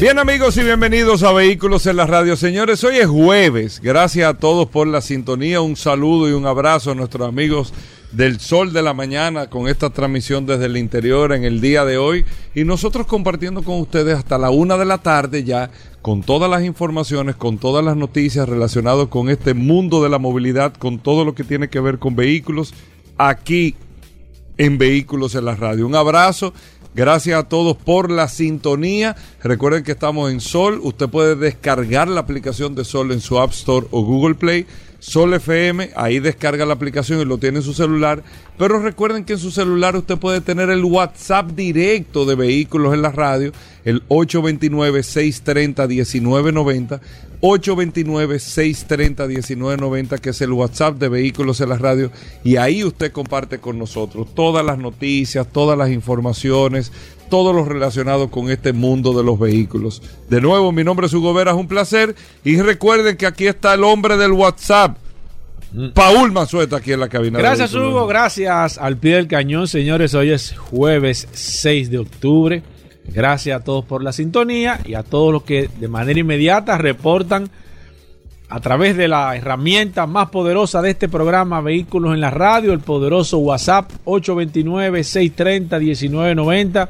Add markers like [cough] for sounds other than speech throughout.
Bien amigos y bienvenidos a Vehículos en la Radio. Señores, hoy es jueves. Gracias a todos por la sintonía. Un saludo y un abrazo a nuestros amigos del Sol de la Mañana con esta transmisión desde el interior en el día de hoy. Y nosotros compartiendo con ustedes hasta la una de la tarde ya con todas las informaciones, con todas las noticias relacionadas con este mundo de la movilidad, con todo lo que tiene que ver con vehículos aquí en Vehículos en la Radio. Un abrazo Gracias a todos por la sintonía. Recuerden que estamos en Sol. Usted puede descargar la aplicación de Sol en su App Store o Google Play. Sol FM, ahí descarga la aplicación y lo tiene en su celular. Pero recuerden que en su celular usted puede tener el WhatsApp directo de vehículos en la radio, el 829-630-1990, 829-630-1990, que es el WhatsApp de vehículos en la radio. Y ahí usted comparte con nosotros todas las noticias, todas las informaciones, todo lo relacionado con este mundo de los vehículos. De nuevo, mi nombre es Hugo Vera, es un placer. Y recuerden que aquí está el hombre del WhatsApp. Paul Manzueta aquí en la cabina. Gracias Hugo, gracias al pie del cañón, señores. Hoy es jueves 6 de octubre. Gracias a todos por la sintonía y a todos los que de manera inmediata reportan a través de la herramienta más poderosa de este programa, Vehículos en la Radio, el poderoso WhatsApp 829-630-1990.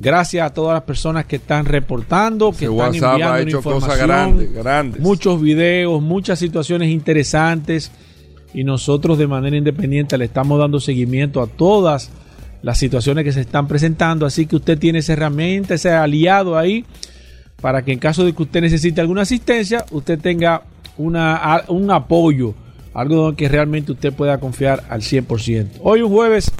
Gracias a todas las personas que están reportando, que están enviando información, grandes. muchos videos, muchas situaciones interesantes y nosotros de manera independiente le estamos dando seguimiento a todas las situaciones que se están presentando, así que usted tiene esa herramienta, ese aliado ahí para que en caso de que usted necesite alguna asistencia, usted tenga una, un apoyo, algo que realmente usted pueda confiar al 100%. Hoy un jueves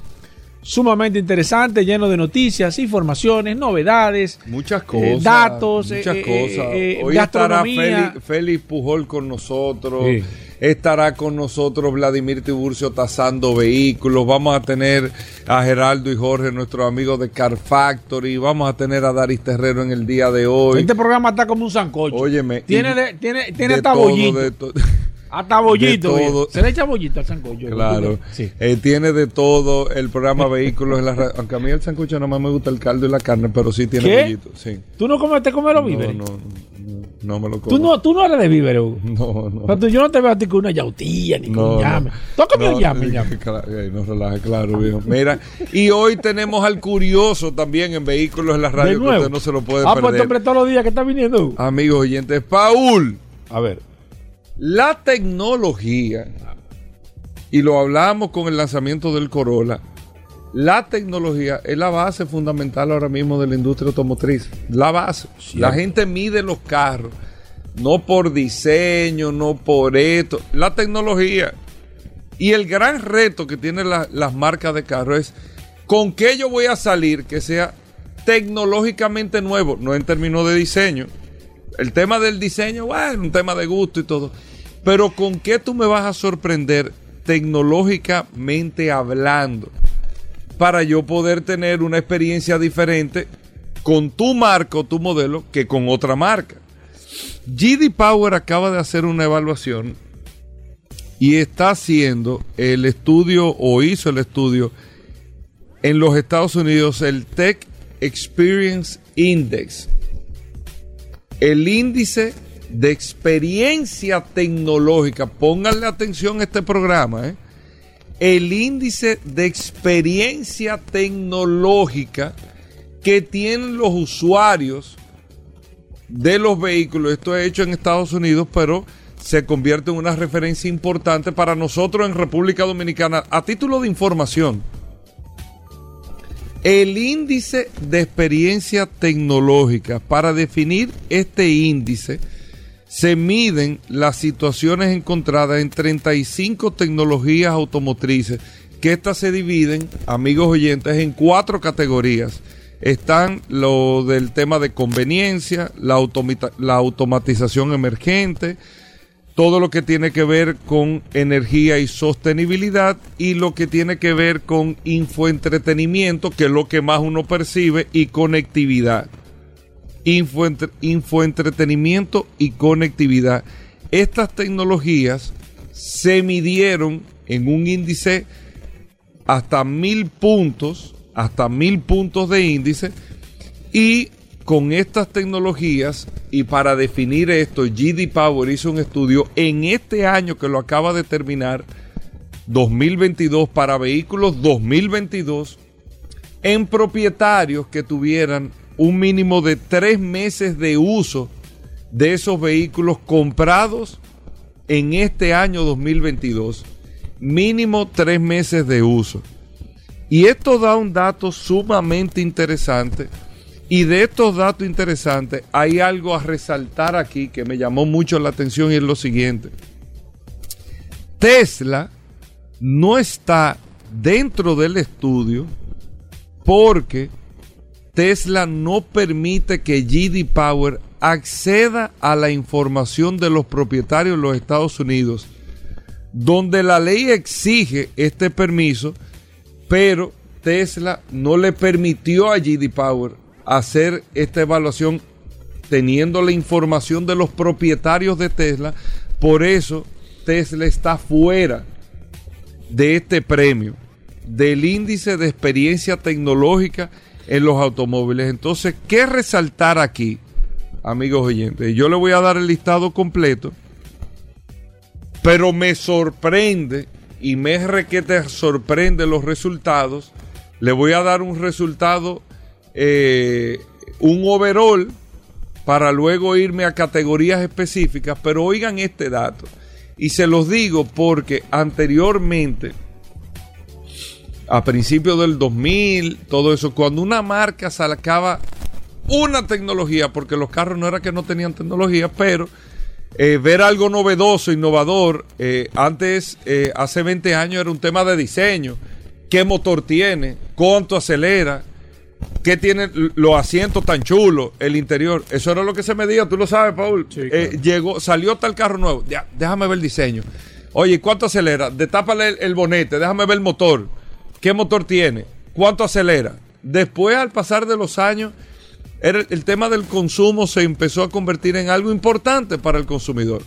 sumamente interesante, lleno de noticias, informaciones, novedades, muchas eh, cosas, datos, muchas eh, cosas. eh, Hoy estará. Félix, Félix Pujol con nosotros. Sí. Estará con nosotros Vladimir Tiburcio tasando vehículos. Vamos a tener a Geraldo y Jorge, nuestros amigos de Car Factory. Vamos a tener a Daris Terrero en el día de hoy. Este programa está como un sancocho. Óyeme, tiene de- tiene tiene de hasta todo, bollito. de to- [laughs] hasta bollito. todo. Se le echa bollito al sancocho. Claro, Sí. Eh, tiene de todo el programa Vehículos en la radio. Aunque a mí el sancocho nada más me gusta el caldo y la carne, pero sí tiene ¿Qué? pollito. Sí. ¿Tú no comes, te comes los víveres? no, no, no me lo como. ¿Tú, no, tú no eres de víveres, Hugo. No, no. Pero tú- yo no te veo a ti con una yautilla ni con un llame. ¿Tú has comido No, llame, eh, llame? claro, eh, no relaje, claro, viejo. Mira, y hoy tenemos al curioso también en Vehículos en la radio, que usted no se lo puede ah, pues este perder. hombre todos los días que está viniendo. Hugo. Amigos oyentes, Paul, A ver. La tecnología, y lo hablamos con el lanzamiento del Corolla, la tecnología es la base fundamental ahora mismo de la industria automotriz. La base. La gente mide los carros, no por diseño, no por esto, la tecnología. Y el gran reto que tienen la- las marcas de carro es con qué yo voy a salir que sea tecnológicamente nuevo, no en términos de diseño. El tema del diseño, bueno, un tema de gusto y todo. Pero con qué tú me vas a sorprender tecnológicamente hablando para yo poder tener una experiencia diferente con tu marca o tu modelo que con otra marca. GD Power acaba de hacer una evaluación y está haciendo el estudio o hizo el estudio en los Estados Unidos el Tech Experience Index. El índice de experiencia tecnológica, pónganle atención a este programa, ¿eh? el índice de experiencia tecnológica que tienen los usuarios de los vehículos. Esto es hecho en Estados Unidos, pero se convierte en una referencia importante para nosotros en República Dominicana. A título de información, el índice de experiencia tecnológica, para definir este índice, se miden las situaciones encontradas en 35 tecnologías automotrices, que estas se dividen, amigos oyentes, en cuatro categorías. Están lo del tema de conveniencia, la, la automatización emergente, todo lo que tiene que ver con energía y sostenibilidad y lo que tiene que ver con infoentretenimiento, que es lo que más uno percibe, y conectividad. Infoentre- infoentretenimiento y conectividad. Estas tecnologías se midieron en un índice hasta mil puntos, hasta mil puntos de índice, y con estas tecnologías, y para definir esto, GD Power hizo un estudio en este año que lo acaba de terminar, 2022, para vehículos 2022, en propietarios que tuvieran un mínimo de tres meses de uso de esos vehículos comprados en este año 2022. Mínimo tres meses de uso. Y esto da un dato sumamente interesante. Y de estos datos interesantes hay algo a resaltar aquí que me llamó mucho la atención y es lo siguiente. Tesla no está dentro del estudio porque Tesla no permite que GD Power acceda a la información de los propietarios de los Estados Unidos, donde la ley exige este permiso, pero Tesla no le permitió a GD Power hacer esta evaluación teniendo la información de los propietarios de Tesla. Por eso Tesla está fuera de este premio, del índice de experiencia tecnológica en los automóviles. Entonces, ¿qué resaltar aquí, amigos oyentes? Yo le voy a dar el listado completo, pero me sorprende y me requete sorprende los resultados. Le voy a dar un resultado, eh, un overall, para luego irme a categorías específicas, pero oigan este dato. Y se los digo porque anteriormente, a principios del 2000, todo eso, cuando una marca sacaba una tecnología, porque los carros no era que no tenían tecnología, pero eh, ver algo novedoso, innovador, eh, antes, eh, hace 20 años era un tema de diseño. ¿Qué motor tiene? ¿Cuánto acelera? ¿Qué tiene los asientos tan chulos? El interior. Eso era lo que se medía, tú lo sabes, Paul. Sí, claro. llegó, salió tal carro nuevo. Ya, déjame ver el diseño. Oye, ¿cuánto acelera? Detápale el, el bonete, déjame ver el motor. ¿Qué motor tiene? ¿Cuánto acelera? Después, al pasar de los años, el tema del consumo se empezó a convertir en algo importante para el consumidor.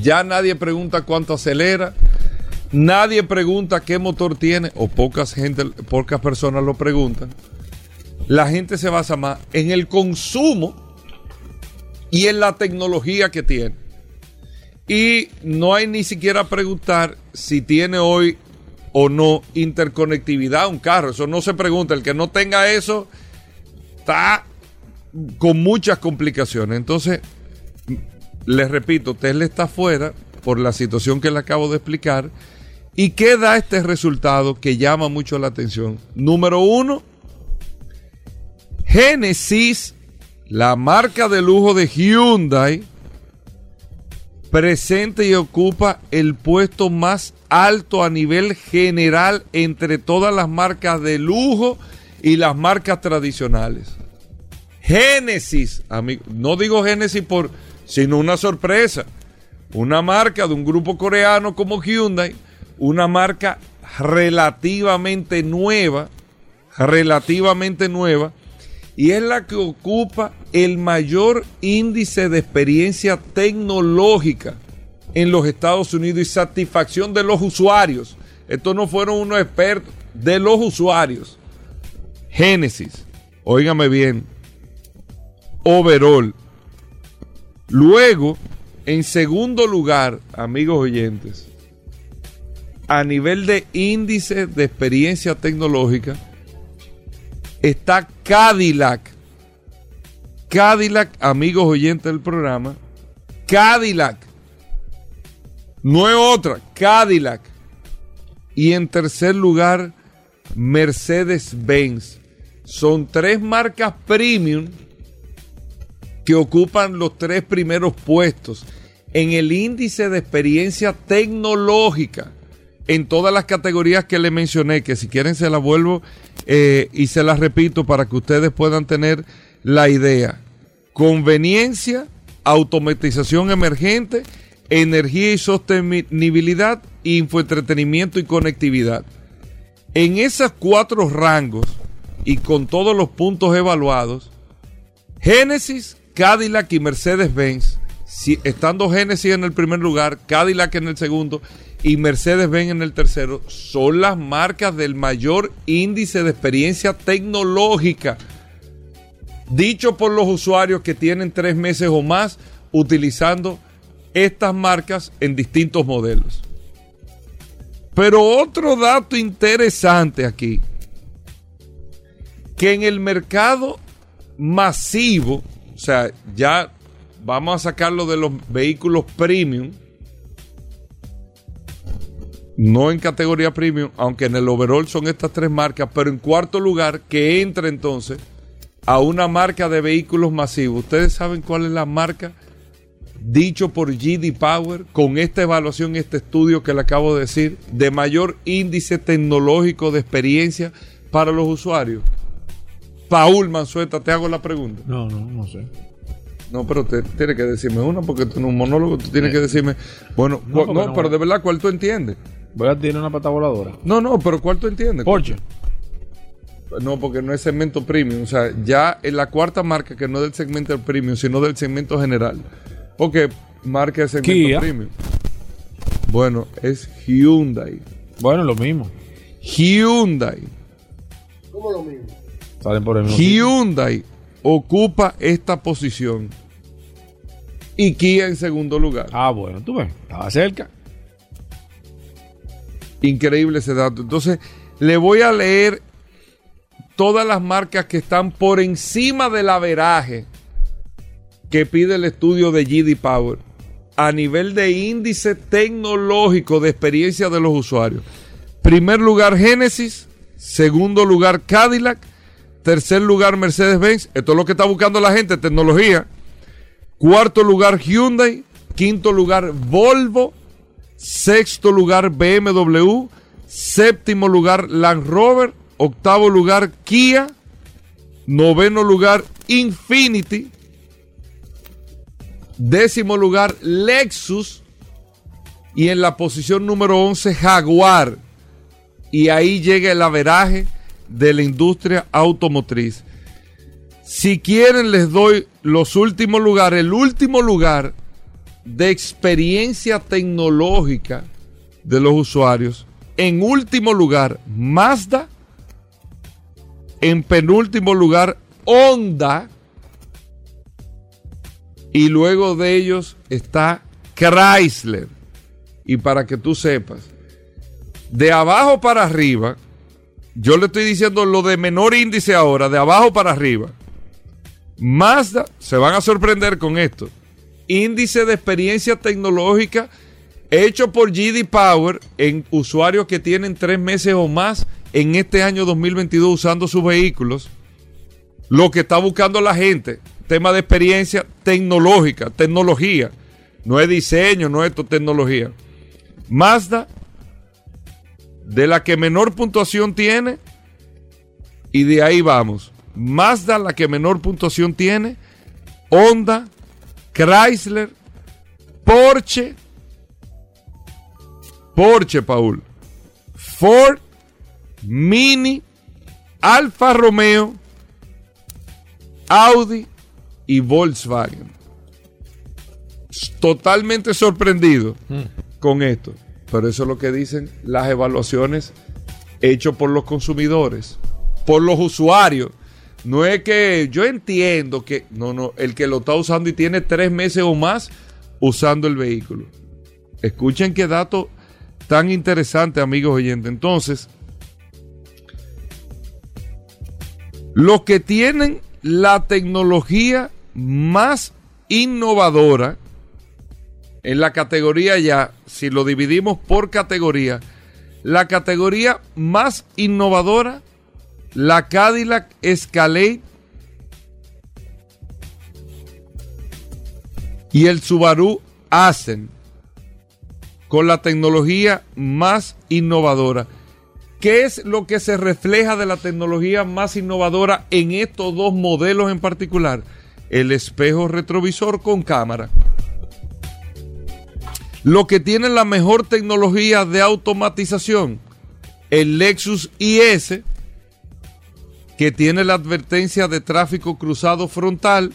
Ya nadie pregunta cuánto acelera, nadie pregunta qué motor tiene, o pocas gente, pocas personas lo preguntan. La gente se basa más en el consumo y en la tecnología que tiene. Y no hay ni siquiera preguntar si tiene hoy o no interconectividad un carro. Eso no se pregunta. El que no tenga eso está con muchas complicaciones. Entonces, les repito, Tesla está fuera por la situación que le acabo de explicar. ¿Y qué da este resultado que llama mucho la atención? Número uno, Genesis, la marca de lujo de Hyundai, presente y ocupa el puesto más alto a nivel general entre todas las marcas de lujo y las marcas tradicionales. Génesis, amigo, no digo Génesis por, sino una sorpresa. Una marca de un grupo coreano como Hyundai, una marca relativamente nueva, relativamente nueva, y es la que ocupa el mayor índice de experiencia tecnológica en los Estados Unidos y satisfacción de los usuarios. Estos no fueron unos expertos, de los usuarios. Génesis, óigame bien, overall. Luego, en segundo lugar, amigos oyentes, a nivel de índice de experiencia tecnológica, está Cadillac. Cadillac, amigos oyentes del programa, Cadillac. No es otra, Cadillac. Y en tercer lugar, Mercedes-Benz. Son tres marcas premium que ocupan los tres primeros puestos en el índice de experiencia tecnológica en todas las categorías que le mencioné, que si quieren se las vuelvo eh, y se las repito para que ustedes puedan tener la idea. Conveniencia, automatización emergente energía y sostenibilidad, infoentretenimiento y conectividad. En esos cuatro rangos y con todos los puntos evaluados, Genesis, Cadillac y Mercedes-Benz, si, estando Genesis en el primer lugar, Cadillac en el segundo y Mercedes-Benz en el tercero, son las marcas del mayor índice de experiencia tecnológica, dicho por los usuarios que tienen tres meses o más utilizando estas marcas en distintos modelos. Pero otro dato interesante aquí, que en el mercado masivo, o sea, ya vamos a sacarlo de los vehículos premium, no en categoría premium, aunque en el overall son estas tres marcas, pero en cuarto lugar, que entra entonces a una marca de vehículos masivos. ¿Ustedes saben cuál es la marca dicho por GD Power con esta evaluación, este estudio que le acabo de decir, de mayor índice tecnológico de experiencia para los usuarios? Paul Manzueta, te hago la pregunta. No, no, no sé. No, pero te tienes que decirme una, porque tú en un monólogo tú tienes que decirme, bueno, No, pero de verdad, ¿cuál tú entiendes? Voy a tirar una pata voladora. No, no, pero ¿cuál tú entiendes? Porsche. No, porque no es segmento premium. O sea, ya en la cuarta marca que no es del segmento premium, sino del segmento general. Porque marca Kia. premium. Bueno, es Hyundai. Bueno, lo mismo. Hyundai. Salen por el mismo. Hyundai ocupa esta posición. Y Kia en segundo lugar. Ah, bueno, tú ves. Estaba cerca. Increíble ese dato. Entonces, le voy a leer todas las marcas que están por encima del averaje que pide el estudio de GD Power a nivel de índice tecnológico de experiencia de los usuarios. Primer lugar Genesis, segundo lugar Cadillac, tercer lugar Mercedes-Benz, esto es lo que está buscando la gente, tecnología. Cuarto lugar Hyundai, quinto lugar Volvo, sexto lugar BMW, séptimo lugar Land Rover, octavo lugar Kia, noveno lugar Infinity, décimo lugar Lexus y en la posición número 11 Jaguar. Y ahí llega el averaje de la industria automotriz. Si quieren les doy los últimos lugares. El último lugar de experiencia tecnológica de los usuarios. En último lugar, Mazda. En penúltimo lugar, Honda. Y luego de ellos está Chrysler. Y para que tú sepas, de abajo para arriba, yo le estoy diciendo lo de menor índice ahora, de abajo para arriba. Mazda, se van a sorprender con esto. Índice de experiencia tecnológica hecho por GD Power en usuarios que tienen tres meses o más en este año 2022 usando sus vehículos. Lo que está buscando la gente, tema de experiencia tecnológica, tecnología. No es diseño, no es tecnología. Mazda, de la que menor puntuación tiene, y de ahí vamos. Mazda, la que menor puntuación tiene, Honda, Chrysler, Porsche, Porsche, Paul, Ford, Mini, Alfa Romeo, Audi y Volkswagen. Totalmente sorprendido con esto. Pero eso es lo que dicen las evaluaciones hechas por los consumidores, por los usuarios. No es que yo entiendo que, no, no, el que lo está usando y tiene tres meses o más usando el vehículo. Escuchen qué dato tan interesante, amigos oyentes. Entonces, los que tienen la tecnología más innovadora en la categoría ya, si lo dividimos por categoría, la categoría más innovadora, la Cadillac Escalade y el Subaru Ascent, con la tecnología más innovadora. ¿Qué es lo que se refleja de la tecnología más innovadora en estos dos modelos en particular? El espejo retrovisor con cámara. Lo que tiene la mejor tecnología de automatización, el Lexus IS, que tiene la advertencia de tráfico cruzado frontal.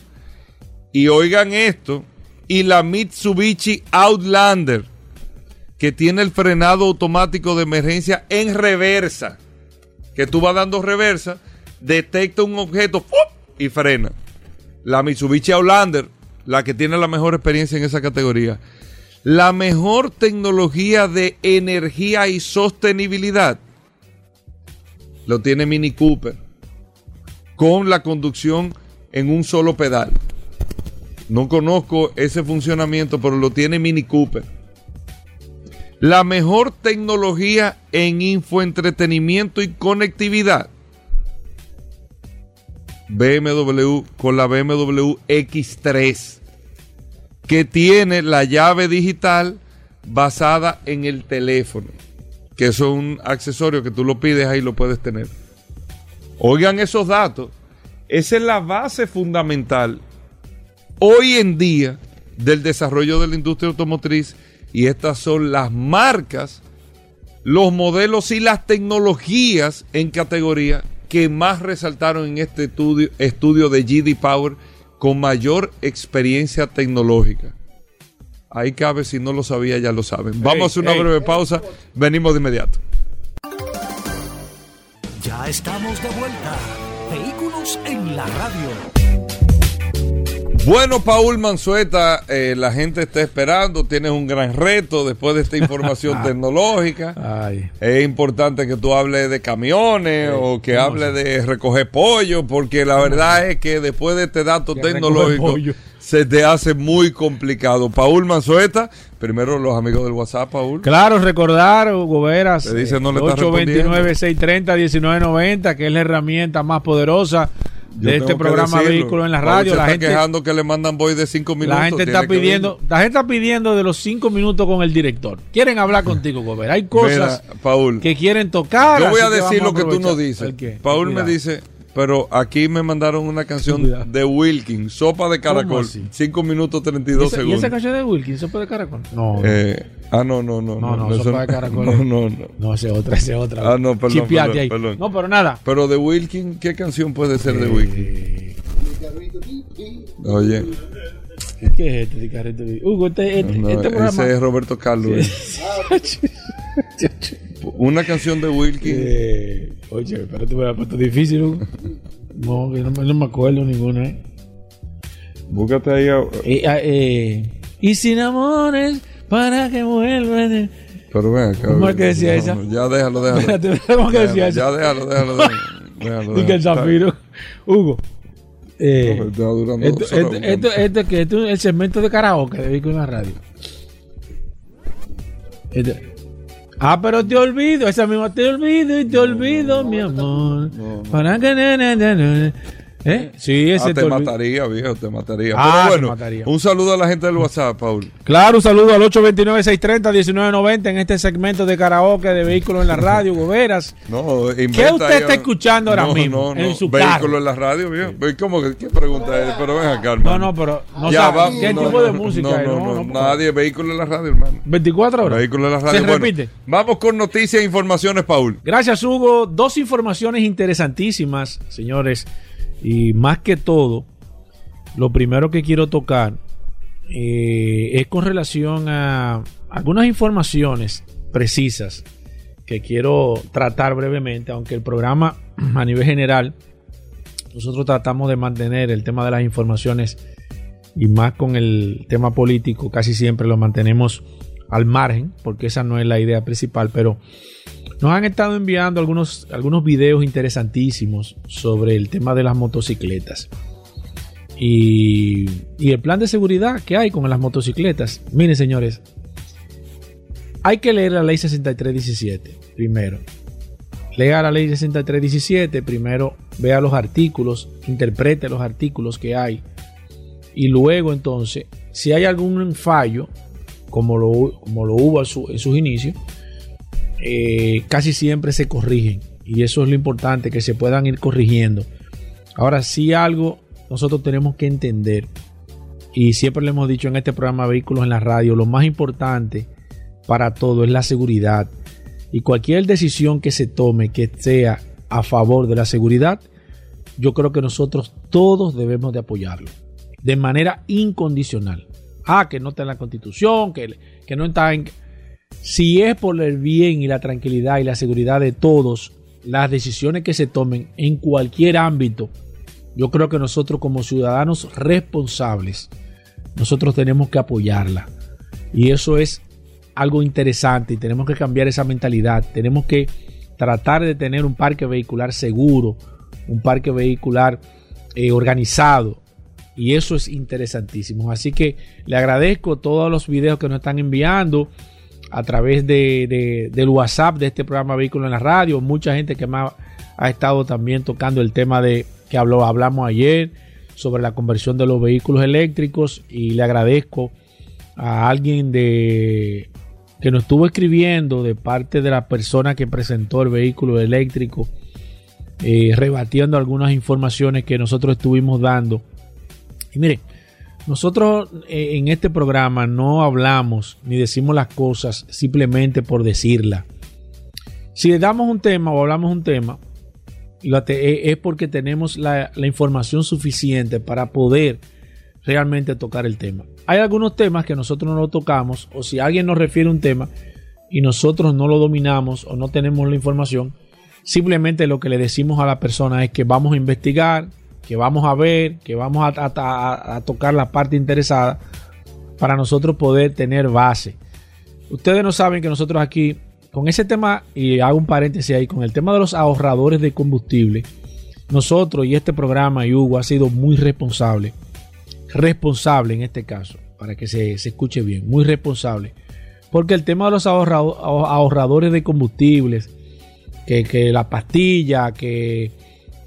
Y oigan esto, y la Mitsubishi Outlander, que tiene el frenado automático de emergencia en reversa, que tú vas dando reversa, detecta un objeto y frena. La Mitsubishi Outlander, la que tiene la mejor experiencia en esa categoría. La mejor tecnología de energía y sostenibilidad lo tiene Mini Cooper con la conducción en un solo pedal. No conozco ese funcionamiento, pero lo tiene Mini Cooper. La mejor tecnología en infoentretenimiento y conectividad. BMW con la BMW X3, que tiene la llave digital basada en el teléfono, que eso es un accesorio que tú lo pides ahí lo puedes tener. Oigan esos datos, esa es la base fundamental hoy en día del desarrollo de la industria automotriz y estas son las marcas, los modelos y las tecnologías en categoría que más resaltaron en este estudio, estudio de GD Power con mayor experiencia tecnológica. Ahí cabe, si no lo sabía, ya lo saben. Vamos a hacer una breve pausa, venimos de inmediato. Ya estamos de vuelta. Vehículos en la radio. Bueno, Paul Manzueta, eh, la gente está esperando, tienes un gran reto después de esta información [laughs] tecnológica. Ay. Es importante que tú hables de camiones o que hables de recoger pollo, porque la verdad es que después de este dato Que tecnológico se te hace muy complicado. Paul Manzueta, primero los amigos del WhatsApp, Paul. Claro, recordar, Hugo Veras, no está 829-630-1990, que es la herramienta más poderosa Yo de este programa decirlo. Vehículo en la radio. La gente, quejando que le mandan voy de cinco minutos. la gente está pidiendo, la gente está pidiendo de los cinco minutos con el director. Quieren hablar contigo, Veras. Hay cosas Mira, Paul, que quieren tocar. yo voy a decir lo que tú no dices. Paul me dice, pero aquí me mandaron una canción Cuidado. de Wilkins, Sopa de Caracol, así? 5 minutos ¿Y 32 esa, y segundos. esa canción de Wilkins, sopa de caracol? No, Eh, ah, no, no, no. No, no, eso Sopa de Caracol. No, no, no. no, esa es otra, esa es otra. Ah, no, perdón, perdón, ahí. perdón. No, pero nada. Pero de Wilkins, ¿qué canción puede ser de Wilkins? Oye, ¿Qué es este de carrito? Hugo, este, este, no, este programa. ese es Roberto Carlos. eh. [laughs] Una canción de Wilkins. Eh, oye, pero te voy a puesto difícil, Hugo. No, que no, me- no me acuerdo ninguna. ¿eh? Búscate ahí. a- Eh, ah, eh, y sin amores para que vuelvan. Pero ven acá. ¿Cómo es que decía No, esa? ya déjalo, déjalo. [laughs] Espérate, ¿cómo que decía eso? Ya déjalo, déjalo. déjalo, déjalo, Dice el déjalo. Zafiro. Hugo. Eh, No, esto, esto, esto, esto que esto es el segmento de karaoke de Vehículo en la radio. Este- Ah, pero te olvido, esa misma te olvido y te olvido, mi amor. Para que. ¿Eh? Sí, ese Ah, te mataría, viejo, te mataría. Ah, Pero bueno, mataría. un saludo a la gente del WhatsApp, Paul. Claro, un saludo al 829-630-1990 en este segmento de karaoke de Vehículos en la radio, Goberas. No, ¿Qué usted está escuchando ahora No, mismo no, en no. su Vehículo en la radio, viejo. Ve, ¿Cómo que qué pregunta es? Pero ven acá, No, hermano. no, pero no Ya, sabe vamos, qué no, tipo no, de música no, es. no, No, no, no, nadie, vehículo en la radio, hermano. 24 horas. Vehículo en la radio. Se Bueno, repite. vamos con noticias e informaciones, Paul. Gracias, Hugo. Dos informaciones interesantísimas, señores. Y más que todo, lo primero que quiero tocar eh, es con relación a algunas informaciones precisas que quiero tratar brevemente, aunque el programa [clears throat] a nivel general, nosotros tratamos de mantener el tema de las informaciones y más con el tema político, casi siempre lo mantenemos al margen, porque esa no es la idea principal, pero nos han estado enviando algunos, algunos videos interesantísimos sobre el tema de las motocicletas. Y, y el plan de seguridad que hay con las motocicletas. Miren, señores, hay que leer la ley 6317 primero. Lea la ley 6317, primero vea los artículos, interprete los artículos que hay. Y luego entonces, si hay algún fallo, como lo, como lo hubo en, su- en sus inicios, eh, casi siempre se corrigen. Y eso es lo importante, que se puedan ir corrigiendo. Ahora, si algo nosotros tenemos que entender, y siempre le hemos dicho en este programa Vehículos en la Radio, lo más importante para todo es la seguridad. Y cualquier decisión que se tome que sea a favor de la seguridad, yo creo que nosotros todos debemos de apoyarlo. De manera incondicional. Ah, que no está en la constitución, que, que no está en... Si es por el bien y la tranquilidad y la seguridad de todos, las decisiones que se tomen en cualquier ámbito, yo creo que nosotros como ciudadanos responsables, nosotros tenemos que apoyarla. Y eso es algo interesante y tenemos que cambiar esa mentalidad. Tenemos que tratar de tener un parque vehicular seguro, un parque vehicular eh, organizado. Y eso es interesantísimo. Así que le agradezco todos los videos que nos están enviando a través de, del WhatsApp de este programa Vehículo en la Radio. Mucha gente que me ha, estado también tocando el tema de que habló, hablamos ayer sobre la conversión de los vehículos eléctricos. Y le agradezco a alguien de que nos estuvo escribiendo de parte de la persona que presentó el vehículo eléctrico, eh, rebatiendo algunas informaciones que nosotros estuvimos dando. Y mire, nosotros eh, en este programa no hablamos ni decimos las cosas simplemente por decirla. Si le damos un tema o hablamos un tema, eh, es porque tenemos la, la información suficiente para poder realmente tocar el tema. Hay algunos temas que nosotros no lo tocamos o si alguien nos refiere un tema y nosotros no lo dominamos o no tenemos la información, simplemente lo que le decimos a la persona es que vamos a investigar, que vamos a ver, que vamos a, tocar la parte interesada para nosotros poder tener base. Ustedes no saben que nosotros aquí, con ese tema, y hago un paréntesis ahí, con el tema de los ahorradores de combustible, nosotros y este programa y Hugo ha sido muy responsable responsable en este caso, para que se, escuche bien, muy responsable. Porque el tema de los ahorradores de combustibles, que, la pastilla, que,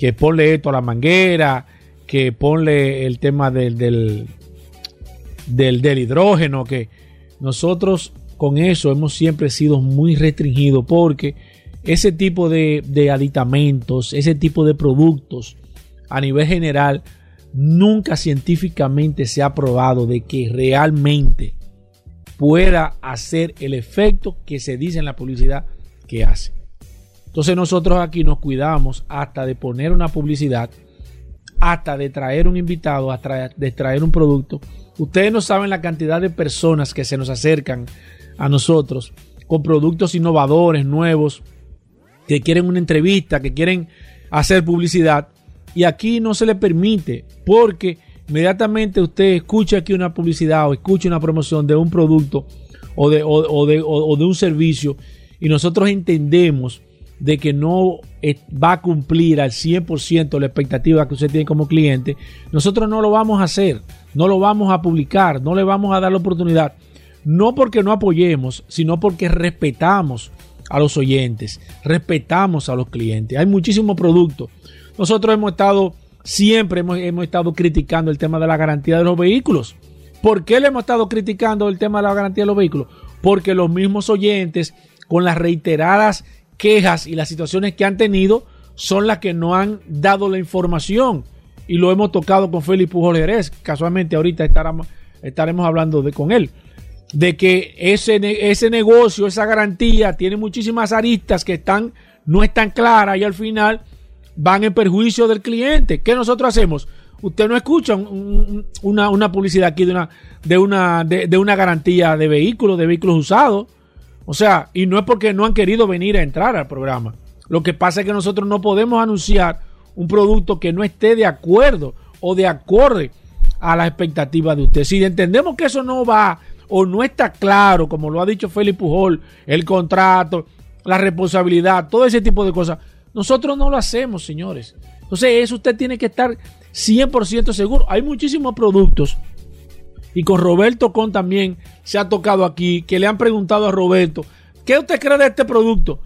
que, ponle esto a la manguera, que ponle el tema del, del, del, hidrógeno, que nosotros con eso hemos siempre sido muy restringidos porque ese tipo de, de aditamentos, ese tipo de productos a nivel general nunca científicamente se ha probado de que realmente pueda hacer el efecto que se dice en la publicidad que hace. Entonces nosotros aquí nos cuidamos hasta de poner una publicidad, hasta de traer un invitado, hasta de traer un producto. Ustedes no saben la cantidad de personas que se nos acercan a nosotros con productos innovadores, nuevos, que quieren una entrevista, que quieren hacer publicidad y aquí no se le permite porque inmediatamente usted escucha aquí una publicidad o escucha una promoción de un producto o de, de, un servicio y nosotros entendemos de que no va a cumplir al 100% la expectativa que usted tiene como cliente, nosotros no lo vamos a hacer, no lo vamos a publicar, no le vamos a dar la oportunidad, no porque no apoyemos, sino porque respetamos a los oyentes, respetamos a los clientes. Hay muchísimos productos nosotros hemos estado, siempre hemos, estado criticando el tema de la garantía de los vehículos. ¿Por qué le hemos estado criticando el tema de la garantía de los vehículos? Porque los mismos oyentes, con las reiteradas quejas y las situaciones que han tenido, son las que no han dado la información. Y lo hemos tocado con Félix Pujol Jerez. Casualmente ahorita estaremos, estaremos hablando de, con él. De que ese, ese negocio, esa garantía, tiene muchísimas aristas que están, no están claras y al final van en perjuicio del cliente. ¿Qué nosotros hacemos? Usted no escucha una, publicidad aquí de una, de, una, de, una garantía de vehículos, de vehículos usados. O sea, y no es porque no han querido venir a entrar al programa. Lo que pasa es que nosotros no podemos anunciar un producto que no esté de acuerdo o de acorde a la expectativa de usted. Si entendemos que eso no va o no está claro, como lo ha dicho Félix Pujol, el contrato, la responsabilidad, todo ese tipo de cosas, nosotros no lo hacemos, señores. Entonces, eso usted tiene que estar 100% seguro. Hay muchísimos productos. Y con Roberto Con también se ha tocado aquí, que le han preguntado a Roberto, ¿qué usted cree de este producto?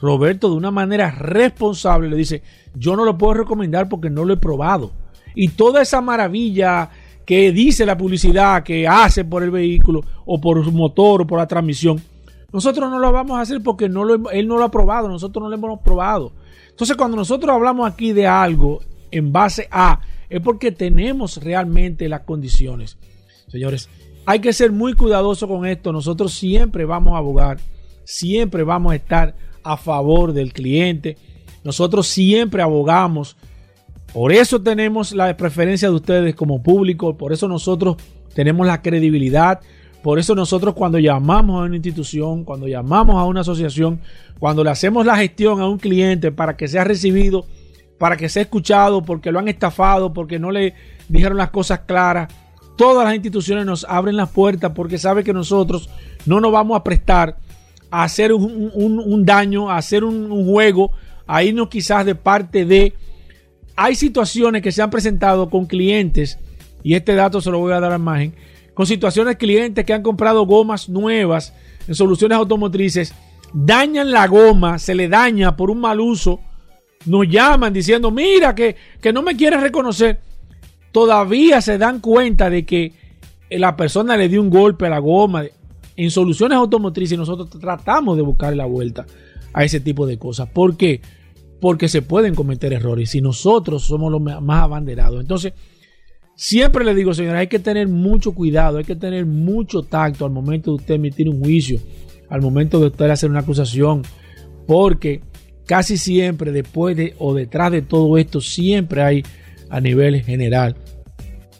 Roberto, de una manera responsable, le dice, yo no lo puedo recomendar porque no lo he probado. Y toda esa maravilla que dice la publicidad que hace por el vehículo o por su motor o por la transmisión, nosotros no lo vamos a hacer porque no lo, él no lo ha probado, nosotros no lo hemos probado. Entonces, cuando nosotros hablamos aquí de algo en base a, es porque tenemos realmente las condiciones. Señores, hay que ser muy cuidadoso con esto. Nosotros siempre vamos a abogar, siempre vamos a estar a favor del cliente. Nosotros siempre abogamos. Por eso tenemos la preferencia de ustedes como público, por eso nosotros tenemos la credibilidad, por eso nosotros cuando llamamos a una institución, cuando llamamos a una asociación, cuando le hacemos la gestión a un cliente para que sea recibido, para que sea escuchado, porque lo han estafado, porque no le dijeron las cosas claras, todas las instituciones nos abren las puertas porque saben que nosotros no nos vamos a prestar a hacer un, daño, a hacer un, un juego, a irnos quizás de parte de... Hay situaciones que se han presentado con clientes, y este dato se lo voy a dar a imagen, con situaciones clientes que han comprado gomas nuevas en soluciones automotrices, dañan la goma, se le daña por un mal uso, nos llaman diciendo, mira, que, que no me quieres reconocer. Todavía se dan cuenta de que la persona le dio un golpe a la goma. En soluciones automotrices nosotros tratamos de buscar la vuelta a ese tipo de cosas. ¿Por qué? Porque se pueden cometer errores y nosotros somos los más abanderados. Entonces, Siempre le digo, señora, hay que tener mucho cuidado, hay que tener mucho tacto al momento de usted emitir un juicio, al momento de usted hacer una acusación, porque casi siempre después de o detrás de todo esto, siempre hay a nivel general,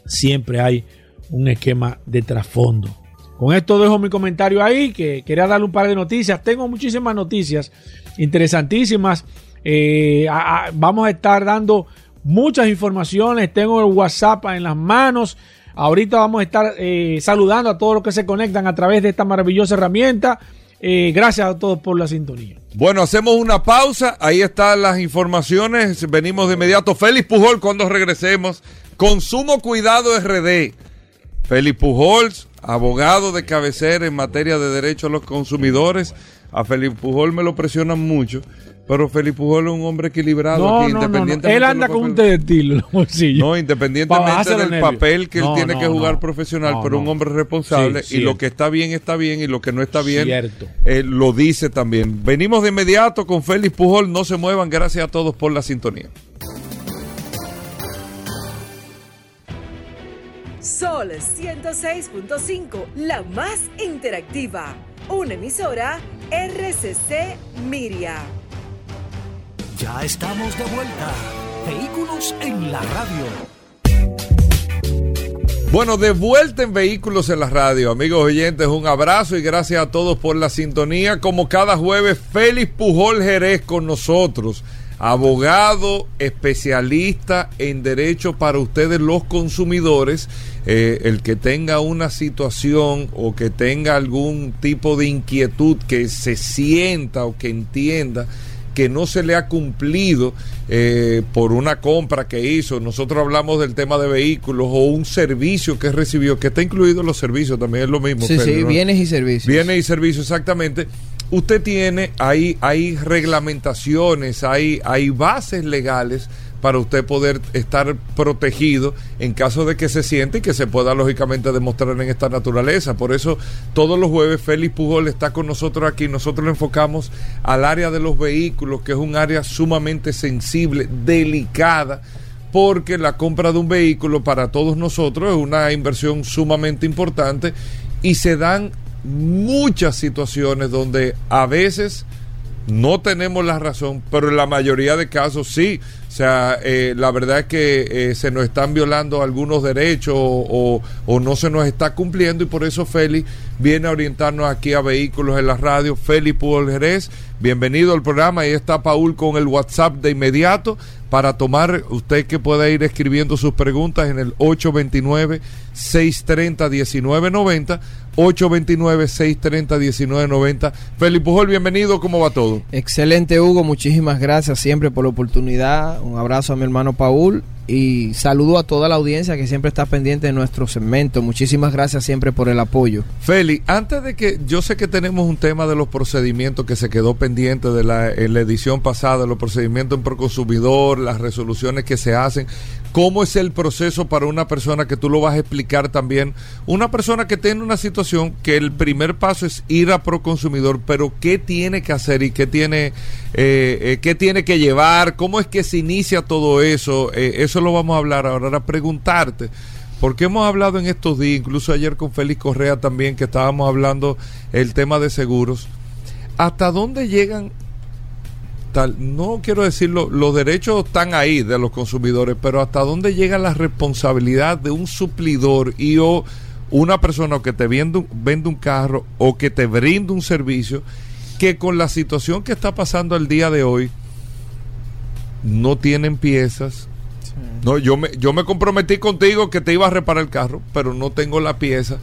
siempre hay un esquema de trasfondo. Con esto dejo mi comentario ahí, que quería darle un par de noticias. Tengo muchísimas noticias interesantísimas. Eh, vamos a estar dando muchas informaciones. Tengo el WhatsApp en las manos. Ahorita vamos a estar eh, saludando a todos los que se conectan a través de esta maravillosa herramienta. Eh, gracias a todos por la sintonía. Bueno, hacemos una pausa. Ahí están las informaciones. Venimos de inmediato. Félix Pujol, cuando regresemos. Consumo Cuidado RD. Félix Pujol, abogado de cabecera en materia de derechos a los consumidores. A Félix Pujol me lo presionan mucho pero Felipe Pujol es un hombre equilibrado aquí, independientemente Él anda con un estilo No, independientemente del papel que él tiene que jugar profesional, pero un hombre responsable y lo que está bien está bien y lo que no está bien eh, lo dice también. Venimos de inmediato con Félix Pujol, no se muevan, gracias a todos por la sintonía. Sol 106.5, la más interactiva. Una emisora RCC Miria. Ya estamos de vuelta. Vehículos en la radio. Bueno, de vuelta en Vehículos en la Radio, amigos oyentes, un abrazo y gracias a todos por la sintonía. Como cada jueves, Félix Pujol Jerez con nosotros, abogado especialista en derecho para ustedes los consumidores. Eh, el que tenga una situación o que tenga algún tipo de inquietud que se sienta o que entienda que no se le ha cumplido eh, por una compra que hizo. Nosotros hablamos del tema de vehículos o un servicio que recibió, que está incluido en los servicios, también es lo mismo. Sí, sí, bienes y servicios. Bienes y servicios, exactamente. Usted tiene, hay, hay reglamentaciones, hay, hay bases legales para usted poder estar protegido en caso de que se siente y que se pueda lógicamente demostrar en esta naturaleza. Por eso todos los jueves Félix Pujol está con nosotros aquí. Nosotros lo enfocamos al área de los vehículos, que es un área sumamente sensible, delicada porque la compra de un vehículo para todos nosotros es una inversión sumamente importante y se dan muchas situaciones donde a veces no tenemos la razón, pero en la mayoría de casos sí. O sea, eh, la verdad es que eh, se nos están violando algunos derechos o, no se nos está cumpliendo y por eso Félix viene a orientarnos aquí a Vehículos en la Radio. Félix Pujol Jerez, bienvenido al programa. Ahí está Paul con el WhatsApp de inmediato para tomar, usted que pueda ir escribiendo sus preguntas en el 829-630-1990. 829-630-1990. Felipe Pujol, bienvenido, ¿cómo va todo? Excelente, Hugo, muchísimas gracias siempre por la oportunidad. Un abrazo a mi hermano Paul y saludo a toda la audiencia que siempre está pendiente de nuestro segmento. Muchísimas gracias siempre por el apoyo. Feli, antes de que yo sé que tenemos un tema de los procedimientos que se quedó pendiente de la, en la edición pasada, los procedimientos en proconsumidor, las resoluciones que se hacen, ¿cómo es el proceso para una persona que tú lo vas a explicar también? Una persona que tiene una situación que el primer paso es ir a proconsumidor, pero ¿qué tiene que hacer y qué tiene, eh, eh, qué tiene que llevar? ¿Cómo es que se inicia todo eso? Eh, eso lo vamos a hablar ahora. Ahora preguntarte, Porque hemos hablado en estos días, incluso ayer con Félix Correa también, que estábamos hablando el tema de seguros. ¿Hasta dónde llegan No quiero decirlo, los derechos están ahí de los consumidores, pero hasta dónde llega la responsabilidad de un suplidor y o una persona que te vende un, vende un carro o que te brinda un servicio que con la situación que está pasando el día de hoy no tienen piezas. No, yo me, yo me comprometí contigo que te iba a reparar el carro, pero no tengo la pieza.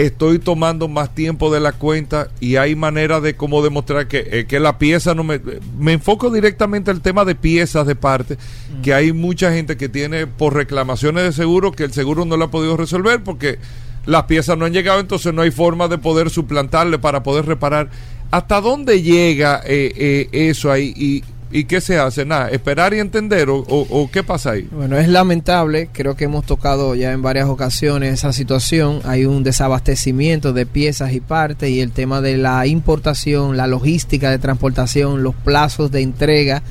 Estoy tomando más tiempo de la cuenta y hay manera de cómo demostrar que, eh, que la pieza no me... Me enfoco directamente al tema de piezas de parte, que hay mucha gente que tiene por reclamaciones de seguro que el seguro no lo ha podido resolver porque las piezas no han llegado, entonces no hay forma de poder suplantarle para poder reparar. ¿Hasta dónde llega eh, eh, eso ahí? Y, ¿Y qué se hace? Nada, esperar y entender o, qué pasa ahí. Bueno, es lamentable, creo que hemos tocado ya en varias ocasiones esa situación, hay un desabastecimiento de piezas y partes y el tema de la importación, la logística de transportación, los plazos de entrega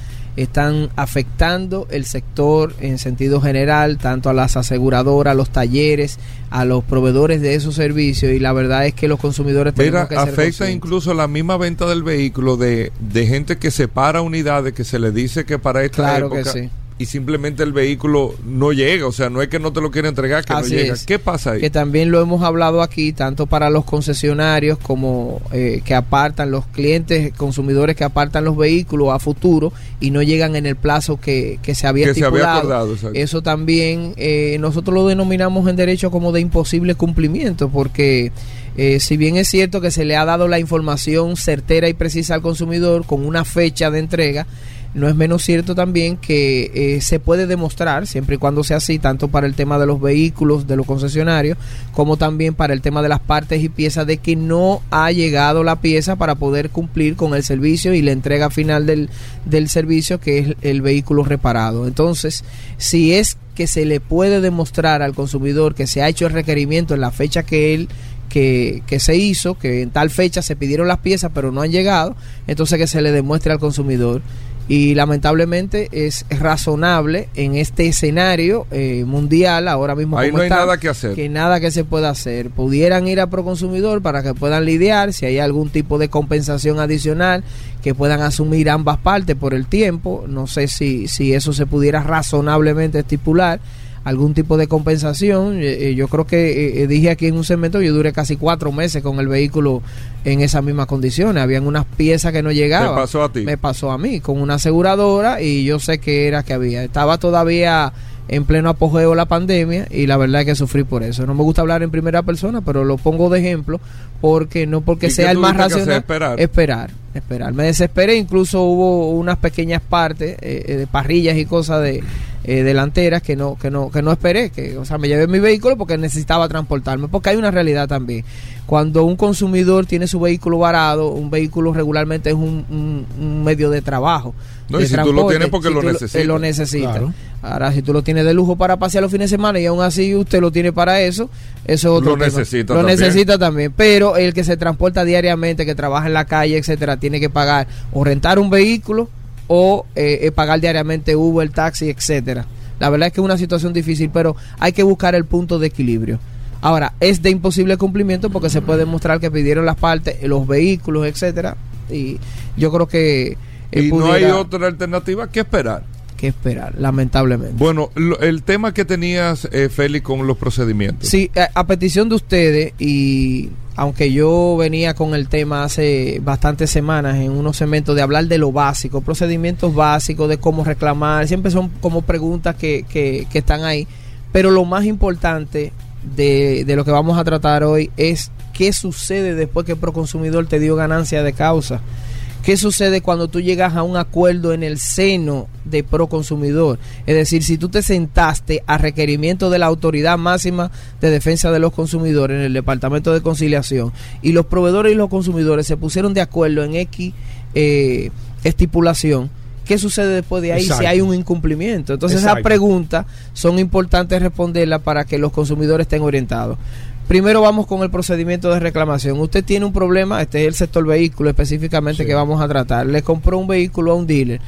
están afectando el sector en sentido general, tanto a las aseguradoras, a los talleres, a los proveedores de esos servicios y la verdad es que los consumidores Mira, que afecta incluso la misma venta del vehículo de, de gente que separa unidades, que se le dice que para esta Claro que época sí. Y simplemente el vehículo no llega, o sea, no es que no te lo quiera entregar, que Así no llega. es. ¿Qué pasa ahí? que también lo hemos hablado aquí, tanto para los concesionarios como eh, que apartan los clientes, consumidores que apartan los vehículos a futuro y no llegan en el plazo que, que se había Que se había estipulado. acordado. Eso también eh, nosotros lo denominamos en derecho como de imposible cumplimiento, porque eh, si bien es cierto que se le ha dado la información certera y precisa al consumidor con una fecha de entrega, no es menos cierto también que eh, se puede demostrar, siempre y cuando sea así, tanto para el tema de los vehículos, de los concesionarios, como también para el tema de las partes y piezas, de que no ha llegado la pieza para poder cumplir con el servicio y la entrega final del, del servicio, que es el vehículo reparado. Entonces, si es que se le puede demostrar al consumidor que se ha hecho el requerimiento en la fecha que él que, que se hizo, que en tal fecha se pidieron las piezas pero no han llegado, entonces que se le demuestre al consumidor. Y lamentablemente es razonable en este escenario eh, mundial, ahora mismo Ahí no hay está, nada que hacer. que nada que se pueda hacer. Pudieran ir a Proconsumidor para que puedan lidiar, si hay algún tipo de compensación adicional, que puedan asumir ambas partes por el tiempo. No sé si, si eso se pudiera razonablemente estipular algún tipo de compensación. Eh, eh, yo creo que eh, dije aquí en un segmento, yo duré casi cuatro meses con el vehículo en esas mismas condiciones. Habían unas piezas que no llegaban. ¿Te pasó a ti? Me pasó a mí con una aseguradora y yo sé que era que había. Estaba todavía en pleno apogeo la pandemia y la verdad es que sufrí por eso. No me gusta hablar en primera persona, pero lo pongo de ejemplo porque no porque ¿Y qué sea el más racional. Esperar. Esperar, esperar. Me desesperé, incluso hubo unas pequeñas partes eh, de parrillas y cosas de eh, delanteras que no que no que no esperé, que o sea, me llevé mi vehículo porque necesitaba transportarme, porque hay una realidad también. Cuando un consumidor tiene su vehículo varado, un vehículo regularmente es un, un- un medio de trabajo. No, de y si tú lo tienes porque lo tú necesitas. eh, lo necesitas. Claro. Ahora, si tú lo tienes de lujo para pasear los fines de semana y aún así usted lo tiene para eso, eso es otro Lo tema. necesita Lo también. necesita también. Pero el que se transporta diariamente, que trabaja en la calle, etcétera, tiene que pagar o rentar un vehículo o eh, eh, pagar diariamente Uber, taxi, etcétera. La verdad es que es una situación difícil, pero hay que buscar el punto de equilibrio. Ahora, es de imposible cumplimiento porque se puede demostrar que pidieron las partes, los vehículos, etcétera. Y yo creo que eh, y no hay otra alternativa que esperar. Que esperar, lamentablemente. Bueno, lo- el tema que tenías, eh, Félix, con los procedimientos. Sí, a, a petición de ustedes y aunque yo venía con el tema hace bastantes semanas en unos segmentos de hablar de lo básico, procedimientos básicos, de cómo reclamar, siempre son como preguntas que, que, que están ahí, pero lo más importante de, de lo que vamos a tratar hoy es qué sucede después que el proconsumidor te dio ganancia de causa. ¿Qué sucede cuando tú llegas a un acuerdo en el seno de Proconsumidor? Es decir, si tú te sentaste a requerimiento de la Autoridad Máxima de Defensa de los Consumidores en el Departamento de Conciliación y los proveedores y los consumidores se pusieron de acuerdo en X eh, estipulación, ¿qué sucede después de ahí si hay un incumplimiento? Entonces esas Exacto. preguntas son importantes responderlas para que los consumidores estén orientados. Primero vamos con el procedimiento de reclamación. Usted tiene un problema, este es el sector vehículo específicamente Sí. que vamos a tratar. Le compró un vehículo a un dealer.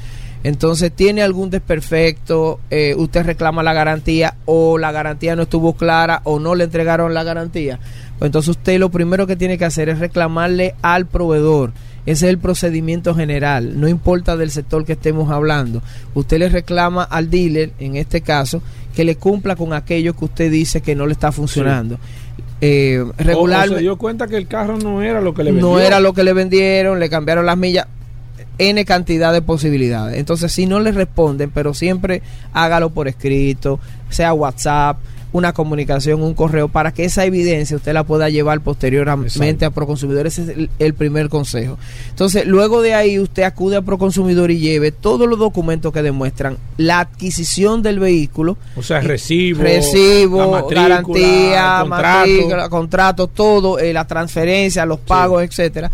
Entonces, tiene algún desperfecto, eh, usted reclama la garantía o la garantía no estuvo clara o no le entregaron la garantía. Pues entonces usted lo primero que tiene que hacer es reclamarle al proveedor. Ese es el procedimiento general, no importa del sector que estemos hablando. Usted le reclama al dealer, en este caso, que le cumpla con aquello que usted dice que no le está funcionando. Eh, O- se dio cuenta que el carro no era lo que le vendió. no era lo que le vendieron, le cambiaron las millas, N cantidad de posibilidades. Entonces, si no le responden, pero siempre hágalo por escrito, sea WhatsApp, una comunicación, un correo, para que esa evidencia usted la pueda llevar posteriormente Exacto. a Proconsumidor. Ese es el, el primer consejo. Entonces, luego de ahí, usted acude a Proconsumidor y lleve todos los documentos que demuestran la adquisición del vehículo, O sea, recibo, recibo, matrícula, garantía, contrato. matrícula, contrato, todo, eh, la transferencia, los pagos, etcétera,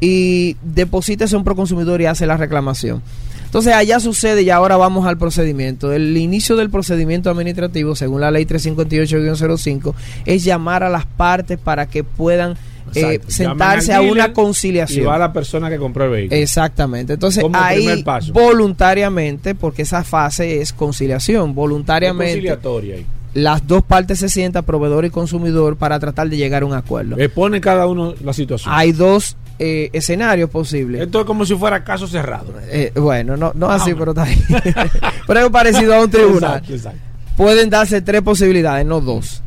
y deposita eso en Proconsumidor y hace la reclamación. Entonces allá sucede y ahora vamos al procedimiento. El inicio del procedimiento administrativo, según la ley 358-05, es llamar a las partes para que puedan eh, sentarse a una conciliación. Y va la persona que compró el vehículo. Exactamente. Entonces Como ahí paso. voluntariamente, porque esa fase es conciliación, voluntariamente conciliatoria ahí. las dos partes se sientan, proveedor y consumidor, para tratar de llegar a un acuerdo. Expone cada uno la situación. Hay dos eh, escenarios posibles. Esto es como si fuera caso cerrado. Eh, bueno, no, no así, Vámonos. pero está bien. [laughs] pero es parecido a un tribunal. Exacto, exacto. Pueden darse tres posibilidades, no dos.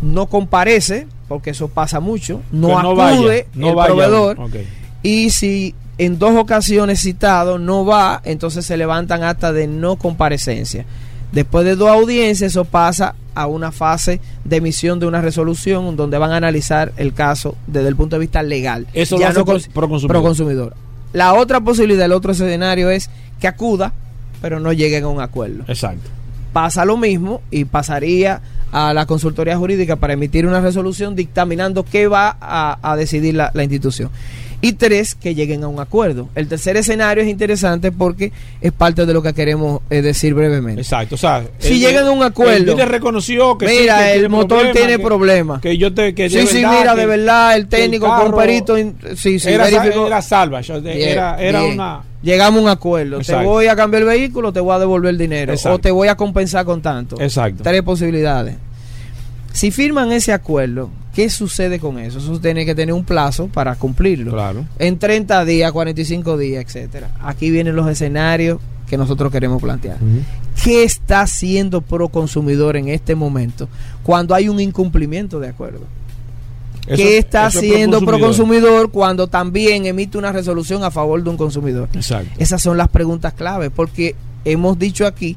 No comparece, porque eso pasa mucho. No acude vaya, no el vaya proveedor. Y si en dos ocasiones citado no va, entonces se levantan actas de no comparecencia. Después de dos audiencias, eso pasa a una fase de emisión de una resolución donde van a analizar el caso desde el punto de vista legal. Eso Ya lo hace no pro- cons- Proconsumidor. Proconsumidor. La otra posibilidad, el otro escenario es que acuda, pero no lleguen a un acuerdo Exacto. pasa lo mismo y pasaría a la consultoría jurídica para emitir una resolución dictaminando qué va a, a decidir la, la institución. Y tres, que lleguen a un acuerdo. El tercer escenario es interesante porque es parte de lo que queremos eh, decir brevemente. Exacto. O sea, Si el- llegan a un acuerdo- El reconoció que sí, Mira, que el motor tiene que- problemas. Que yo te. Que Sí, de sí, verdad, mira, que- de verdad, el el técnico perito, in- sí, sí, era, era Bien, Era, era bien. una. Llegamos a un acuerdo. Exacto. Te voy a cambiar el vehículo, te voy a devolver el dinero. Exacto. O te voy a compensar con tanto. Exacto. Tres posibilidades. Si firman ese acuerdo, ¿qué sucede con eso? Eso tiene que tener un plazo para cumplirlo. Claro. En 30 días, 45 días, etcétera. Aquí vienen los escenarios que nosotros queremos plantear. ¿Qué está haciendo pro consumidor en este momento cuando hay un incumplimiento de acuerdo? Eso- ¿Qué está haciendo pro consumidor. cuando también emite una resolución a favor de un consumidor? Exacto. Esas son las preguntas clave, porque hemos dicho aquí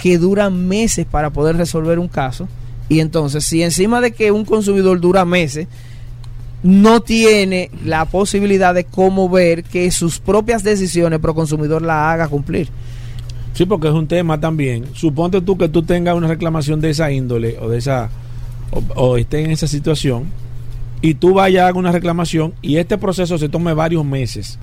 que duran meses para poder resolver un caso. Y entonces, si encima de que un consumidor dura meses, no tiene la posibilidad de cómo ver que sus propias decisiones pro consumidor la haga cumplir. Sí, porque es un tema también. Suponte tú que tú tengas una reclamación de esa índole o de esa o, o esté en esa situación y tú vayas a una reclamación y este proceso se tome varios meses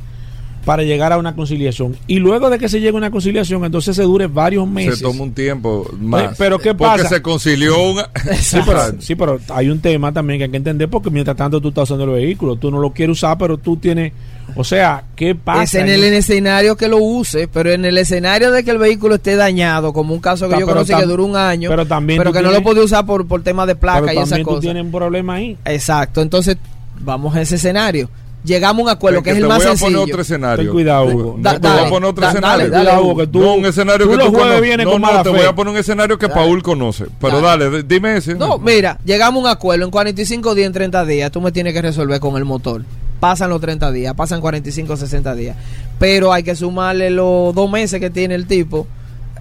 para llegar a una conciliación y luego de que se llegue a una conciliación entonces se dure varios meses. Se toma un tiempo más. pero ¿qué Porque pasa? se concilió una. [laughs] Sí pero, [laughs] sí, pero hay un tema también que hay que entender porque mientras tanto tú estás usando el vehículo, tú no lo quieres usar, pero tú tienes, o sea, ¿qué pasa? Es en el, en el escenario que lo use, pero en el escenario de que el vehículo esté dañado, como un caso que Ta- yo conocí que duró un año, pero también pero que no lo podía usar por, por temas de placa pero y esas también tú cosas. tienes un problema ahí. Exacto, entonces vamos a ese escenario. Llegamos a un acuerdo Ven, que, es te el más voy a sencillo. poner otro escenario. Ten cuidado, Hugo. Da- No, te voy dale, a poner otro da- escenario. dale, dale, Cuidado, Hugo. que tú, no, un escenario tú que tú jueves conoces. vienes No, con no, mala te fe. voy a poner un escenario que Dale. Paul conoce. Pero Dale. dime ese. No, mira, llegamos a un acuerdo en 45 días, en 30 días, tú me tienes que resolver con el motor. Pasan los 30 días, pasan 45, 60 días. Pero hay que sumarle los dos meses que tiene el tipo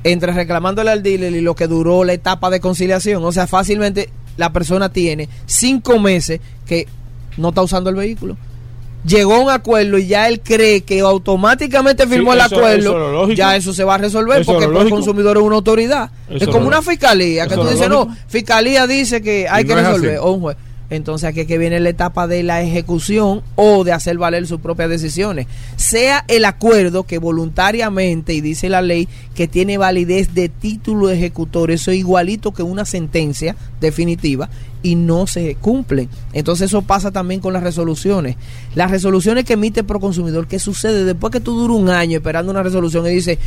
entre reclamándole al dealer y lo que duró la etapa de conciliación. O sea, fácilmente la persona tiene cinco meses que no está usando el vehículo. Llegó a un acuerdo y ya él cree que automáticamente firmó Sí, el eso- acuerdo, eso ya eso se va a resolver Eso porque el consumidor es una autoridad. Es como una fiscalía que tú dices, no, fiscalía dice que hay Y que no resolver, así. o un juez. Entonces aquí es que viene la etapa de la ejecución o de hacer valer sus propias decisiones. Sea el acuerdo que voluntariamente, y dice la ley, que tiene validez de título ejecutor, eso es igualito que una sentencia definitiva, y no se cumplen. Entonces eso pasa también con las resoluciones. Las resoluciones que emite Proconsumidor, ¿qué sucede? Después que tú duras un año esperando una resolución y dice,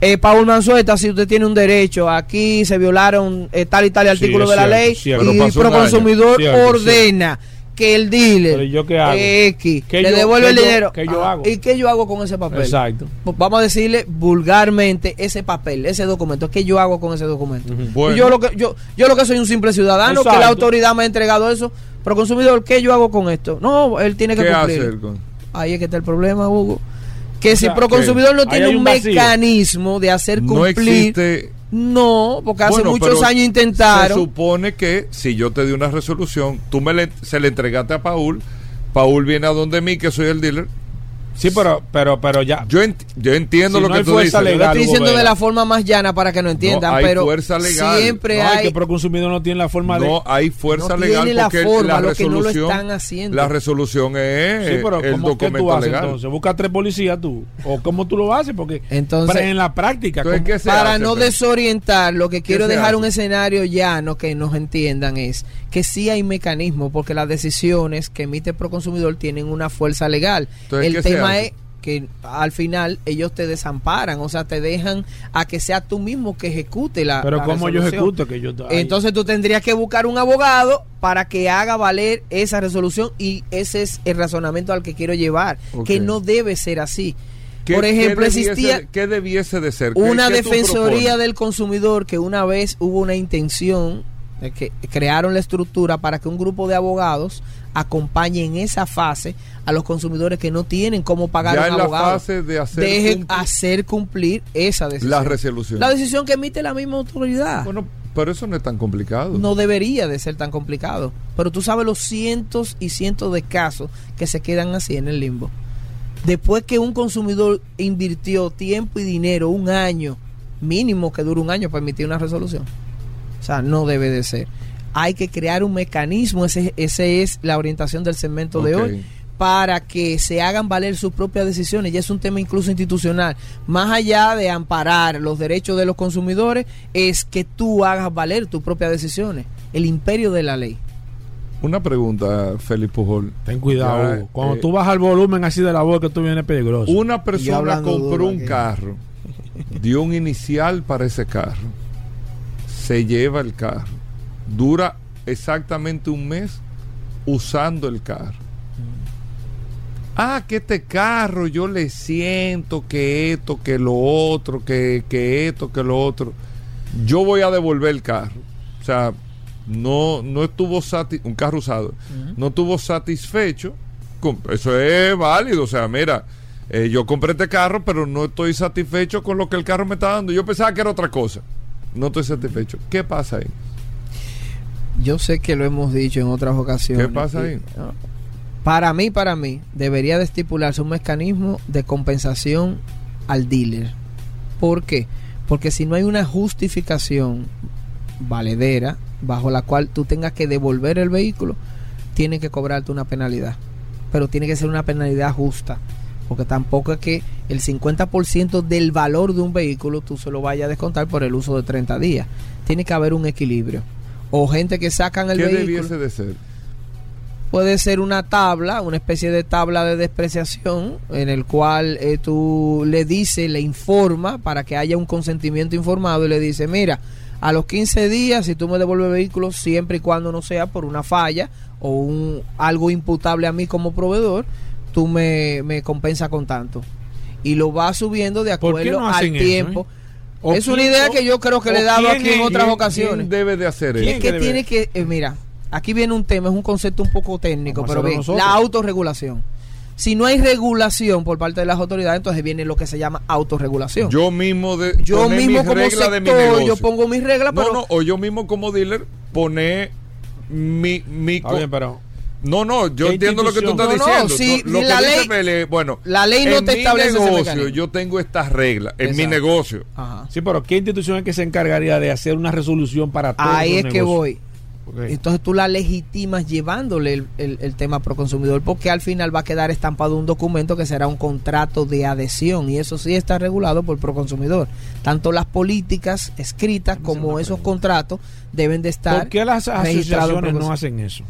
eh, Paul Manzueta, si usted tiene un derecho, aquí se violaron eh, tal y tal artículo de la cierto, ley cierto. Y Proconsumidor. Cierto, ordena que el dealer Pero ¿yo qué hago? X ¿Qué le yo- devuelve qué el yo- dinero. qué yo Ah, hago? ¿Y qué yo hago con ese papel? Exacto. Pues Vamos a decirle vulgarmente ese papel, ese documento. ¿Qué yo hago con ese documento? Bueno. Y Yo, lo que, yo, yo lo que soy un simple ciudadano, que la autoridad me ha entregado eso. Pero consumidor, ¿qué yo hago con esto? No, él tiene que ¿Qué cumplir. hacer con? Ahí es que está el problema, Hugo. Que si sea, Proconsumidor no tiene un, vacío. mecanismo de hacer No cumplir. existe. No, porque hace Bueno, muchos años Se intentaron. supone que si yo te di una resolución, tú me le- se le entregaste a Paul, Paul viene a donde mí, que soy el dealer. Sí, pero, pero, pero ya. Yo, ent- yo entiendo Si lo no que hay tú dices. Lo estoy diciendo Hugo de la forma más llana para que no entiendan, hay pero fuerza legal. siempre No, es hay que Proconsumidor no tiene la forma de. No hay fuerza No legal tiene la porque forma, la lo que no lo resolución, están haciendo. la resolución es Sí, pero el ¿cómo, ¿qué documento tú haces legal. entonces? ¿Busca tres policías tú? ¿O cómo tú lo haces? Porque Entonces- pero en la práctica, Entonces, ¿cómo- ¿qué se para hace, no desorientar, lo que quiero dejar hace? un escenario llano que nos entiendan es que sí hay mecanismos porque las decisiones que emite Proconsumidor tienen una fuerza legal. Entonces, El ¿qué se tema hace? es que al final ellos te desamparan, o sea, te dejan a que sea tú mismo que ejecute la pero la cómo yo resolución. ejecuto que yo ay, Entonces tú tendrías que buscar un abogado para que haga valer esa resolución y ese es el razonamiento al que quiero llevar, que no debe ser así. ¿Qué- Por ejemplo, qué debiese existía ¿Qué debiese de ser? ¿Qué- una qué defensoría del consumidor que una vez hubo una intención de que crearon la estructura para que un grupo de abogados acompañe en esa fase a los consumidores que no tienen cómo pagar Ya un en la abogado. fase de hacer Deje cumplir hacer cumplir esa decisión. la resolución. La decisión que emite la misma autoridad. Bueno, pero eso no es tan complicado. no debería de ser tan complicado. Pero tú sabes los cientos y cientos de casos que se quedan así en el limbo. Después que un consumidor invirtió tiempo y dinero, un año, mínimo que dure un año para emitir una resolución. O sea, no debe de ser. Hay que crear un mecanismo, ese, ese es la orientación del segmento de hoy, para que se hagan valer sus propias decisiones. Ya es un tema incluso institucional. Más allá de amparar los derechos de los consumidores, es que tú hagas valer tus propias decisiones. El imperio de la ley. Una pregunta, Félix Pujol. ten cuidado Ya, cuando eh, tú bajas el volumen así de la voz que tú vienes peligroso Una persona compró un carro, dio un inicial para ese carro, se lleva el carro, dura exactamente un mes usando el carro. Ah, que este carro yo le siento que esto, que lo otro, que, que esto, que lo otro. Yo voy a devolver el carro. O sea, no, no estuvo sati- un carro usado, no estuvo satisfecho. con- eso es válido. O sea, mira, eh, yo compré este carro, pero no estoy satisfecho con lo que el carro me está dando. Yo pensaba que era otra cosa. No estoy satisfecho. ¿Qué pasa ahí? Yo sé que lo hemos dicho en otras ocasiones. ¿Qué pasa ahí? Y, no, Para mí, para mí, debería de estipularse un mecanismo de compensación al dealer. ¿Por qué? Porque si no hay una justificación valedera bajo la cual tú tengas que devolver el vehículo, tiene que cobrarte una penalidad. Pero tiene que ser una penalidad justa. Porque tampoco es que el 50% del valor de un vehículo tú se lo vayas a descontar por el uso de 30 días. Tiene que haber un equilibrio. O gente que sacan el ¿Qué vehículo. debiese de ser? Puede ser una tabla, una especie de tabla de despreciación en el cual eh, tú le dices, le informa para que haya un consentimiento informado y le dice, mira, a los 15 días si tú me devuelves el vehículo siempre y cuando no sea por una falla o un algo imputable a mí como proveedor, tú me, me compensa con tanto. Y lo va subiendo de ¿Por qué acuerdo no al eso, tiempo. eh? ¿O Es una idea o- que yo creo que le he dado aquí en otras quién- ocasiones. ¿Quién debe de hacer ¿Quién eso? Es que debe? tiene que, eh, mira, aquí viene un tema, es un concepto un poco técnico, Vamos pero bien, nosotros. la autorregulación. Si no hay regulación por parte de las autoridades, entonces viene lo que se llama autorregulación. Yo mismo de Yo mismo mis como reglas de mi sector, negocio. yo pongo mis reglas, No, pero no, o yo mismo como dealer poner mi, mi bien, pero No, no, yo ¿Qué entiendo lo que tú estás institución? No, no, diciendo. sí, lo la que dice ley- bueno, la ley no en te mi establece negocio yo tengo estas reglas en mi negocio. Ajá. sí, pero ¿qué institución es que se encargaría de hacer una resolución para todos ahí es que voy. Entonces tú la legitimas llevándole el, el- el tema pro consumidor porque al final va a quedar estampado un documento que será un contrato de adhesión y eso sí está regulado por pro consumidor. Tanto las políticas escritas como esos contratos deben de estar ¿Por qué las asociaciones no hacen eso?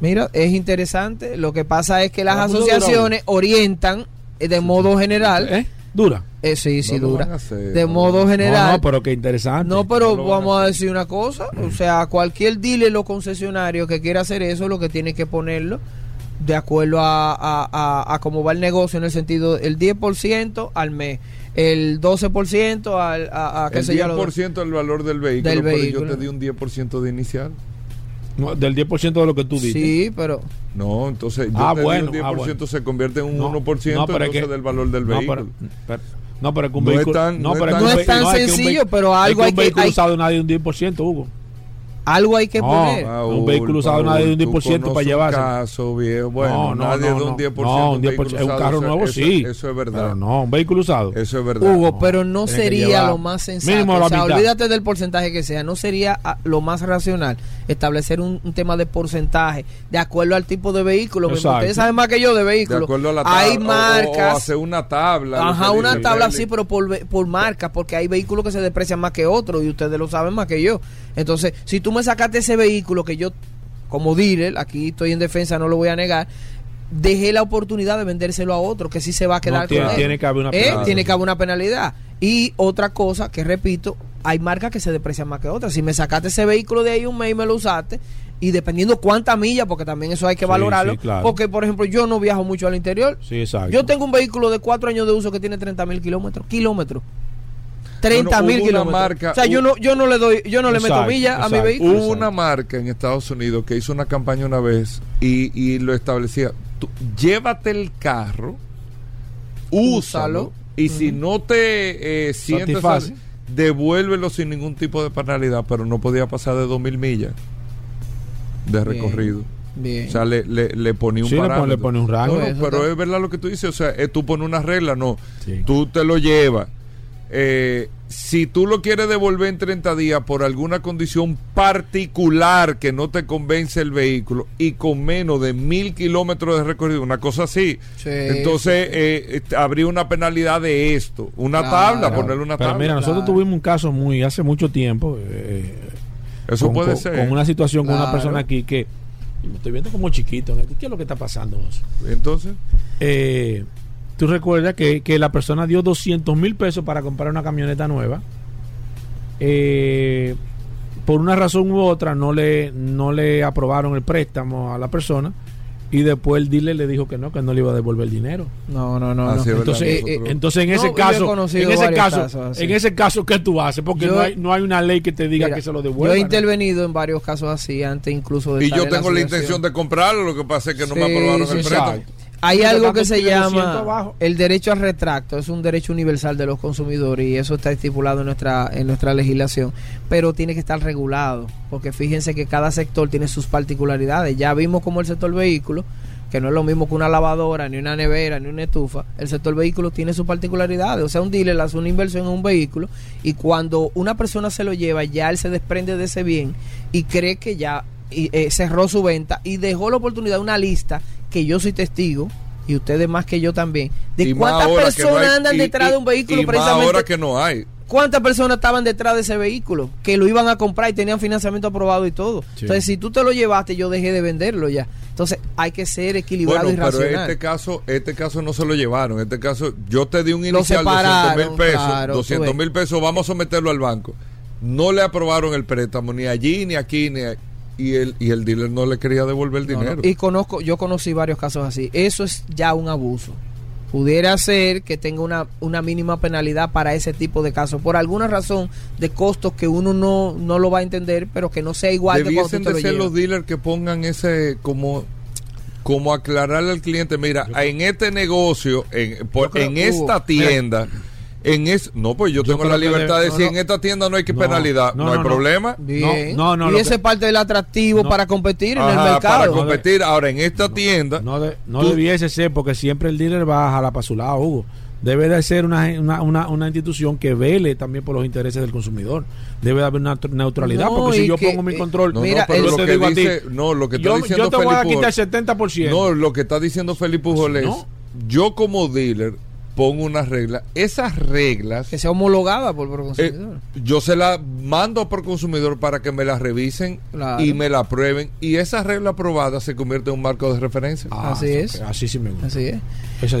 Mira, es interesante. Lo que pasa es que las asociaciones orientan eh, de modo general. ¿Eh? ¿Dura? eh, sí, sí, No dura. hacer, de no. modo general. no, pero qué interesante. No, pero a vamos a decir una cosa, o sea, cualquier dealer o concesionario que quiera hacer eso, lo que tiene que ponerlo de acuerdo a, a, a- a cómo va el negocio en el sentido el 10% al mes, el 12% al, a, a qué El sé yo, lo- 10% del valor del vehículo, Del pero vehículo. yo te di un 10% de inicial. No, del 10% de lo que tú dices. Sí, pero No, entonces yo Ah, te bueno, di un ah, 10% bueno. se convierte en un No, 1% no, pero entonces que- del valor del no, vehículo. pero, pero- no, pero es que un No es vehículo. tan- no es pero tan- un No es tan un sencillo, pero es algo que hay un que- vehículo hay- usado nadie de un 10%, Hugo. Algo hay que No, poner. un vehículo usado nadie de un 10% para para llevarse. caso, viejo. Bueno, no, no, nadie no, de un no. 10% No, un de un 10%, vehículo es un usado, carro eso- nuevo, eso- sí. Eso es verdad. Pero no, un vehículo usado. Eso es verdad. Hugo, No, pero no sería lo más sensato. o sea, olvídate del porcentaje que sea. No sería ah, lo más racional establecer un, un tema de porcentaje de acuerdo al tipo de vehículo. Ustedes saben más que yo de de vehículos. acuerdo a la tabla. Hay o- marcas. O, hacer una tabla. Ajá, una dice tabla así, pero por, ve- por marca, porque hay vehículos que se deprecian más que otros y ustedes lo saben más que yo. Entonces, si tú me sacaste ese vehículo que yo, como dealer, aquí estoy en defensa, no lo voy a negar, dejé la oportunidad de vendérselo a otro que sí se va a quedar No, tiene- con él. tiene que haber una ¿Eh? penalidad. Tiene que haber una penalidad. Y otra cosa que repito, hay marcas que se deprecian más que otras. Si me sacaste ese vehículo de ahí un mes y me lo usaste, y dependiendo cuánta milla, porque también eso hay que Sí, valorarlo, sí, claro. porque por ejemplo yo no viajo mucho al interior, Sí, exacto. yo tengo un vehículo de cuatro años de uso que tiene 30 mil kilómetros. Kilómetros. 30 mil kilómetros. marca- o sea, yo no, yo no le doy, yo no le meto Exacto, millas a mi vehículo. Hubo una marca en Estados Unidos que hizo una campaña una vez y, y lo establecía. Tú, llévate el carro, úsalo, Úsalo. y si no te eh, sientes, Satisface. devuélvelo sin ningún tipo de penalidad, pero no podía pasar de 2.000 millas de recorrido. Bien. O sea, le, le, le ponía un Sí, le pone- parámetro. le pone un rango. No, no, Eso pero es verdad lo que tú dices. O sea, eh, tú pones una regla, no. Sí. Tú te lo llevas. Eh, si tú lo quieres devolver en 30 días por alguna condición particular que no te convence el vehículo y con menos de mil kilómetros de recorrido, una cosa así, Sí, entonces sí, eh, eh, habría una penalidad de esto, una Claro. tabla, ponerle una Pero tabla. mira, nosotros Claro. tuvimos un caso muy hace mucho tiempo. eh, Eso con, puede con- ser. Con una situación con una persona aquí que y me estoy viendo como chiquito. ¿Qué es lo que está pasando? Entonces, Eh, Tú recuerdas que, que la persona dio 200 mil pesos para comprar una camioneta nueva. Eh, por una razón u otra no le, no le aprobaron el préstamo a la persona y después el dealer le dijo que no, que no le iba a devolver el dinero. No, no, no. Entonces, Eh, entonces en ese yo he caso, en ese caso, casos en ese caso, ¿qué tú haces? Porque Yo- no, hay, no hay una ley que te diga Mira, que se lo Yo devuelva. he ¿no? intervenido en varios casos así, antes incluso de y yo en tengo la intención de comprarlo, lo que pasa es que no me aprobaron sí, el préstamo. Hay algo que se construyendo 200 llama el derecho al retracto, es un derecho universal de los consumidores y eso está estipulado en nuestra en nuestra legislación, pero tiene que estar regulado, porque fíjense que cada sector tiene sus particularidades. Ya vimos como el sector vehículo, que no es lo mismo que una lavadora, ni una nevera, ni una estufa, el sector vehículo tiene sus particularidades. O sea, un dealer hace una inversión en un vehículo y cuando una persona se lo lleva, ya él se desprende de ese bien y cree que ya y, eh, cerró su venta y dejó la oportunidad, una lista que yo soy testigo y ustedes más que yo también, de Y cuántas no personas hay- andan y- detrás y- de un vehículo y precisamente. ahora que no hay. ¿Cuántas personas estaban detrás de ese vehículo? Que lo iban a comprar y tenían financiamiento aprobado y todo. Sí. Entonces, si tú te lo llevaste, yo dejé de venderlo ya. Entonces, hay que ser equilibrado Bueno, y pero racional. este caso, este caso no se lo llevaron. Este caso, yo te di un inicial de 200 separaron, mil pesos. claro, tú 200 ves. mil pesos, vamos a someterlo al banco. No le aprobaron el préstamo, ni allí, ni aquí, ni ahí. Y el, y el dealer no le quería devolver el No, no. dinero. Y conozco, yo conocí varios casos así. Eso es ya un abuso. Pudiera ser que tenga una, una mínima penalidad para ese tipo de casos, por alguna razón de costos que uno no, no lo va a entender, pero que no sea igual que cuando Debiesen tú te de lo ser llevas. los dealers que pongan ese como como aclararle al cliente, mira, en este negocio, en, por- creo- en Hugo, esta tienda, en es, no, pues yo, Yo tengo la libertad de- decir, no. en esta tienda no hay que No, penalidad, no, no, hay problema. Bien. No, no, no, y ese que- es parte del atractivo No. para competir en el mercado. para competir. Ahora, en esta tienda, No, de- no Tú- debiese ser porque siempre el dealer va a jalar para su lado, Hugo. debe de ser una, una, una, una institución que vele también por los intereses del consumidor. Debe de haber una tr- neutralidad, No, porque si yo que, pongo mi control, No, Mira, no, pero el- lo que digo a ti, dice, no, lo que está yo, diciendo yo te voy a Felipe quitar Pujol- el 70%. No, lo que está diciendo Felipe Pujol es, no. yo como dealer pongo unas reglas, esas reglas que sea homologada por eh, Proconsumidor. yo se las mando por consumidor para que me las revisen Claro. y me la aprueben y esa regla aprobada se convierte en un marco de referencia. Ah, Así ok, es. Así sí me gusta. Así es.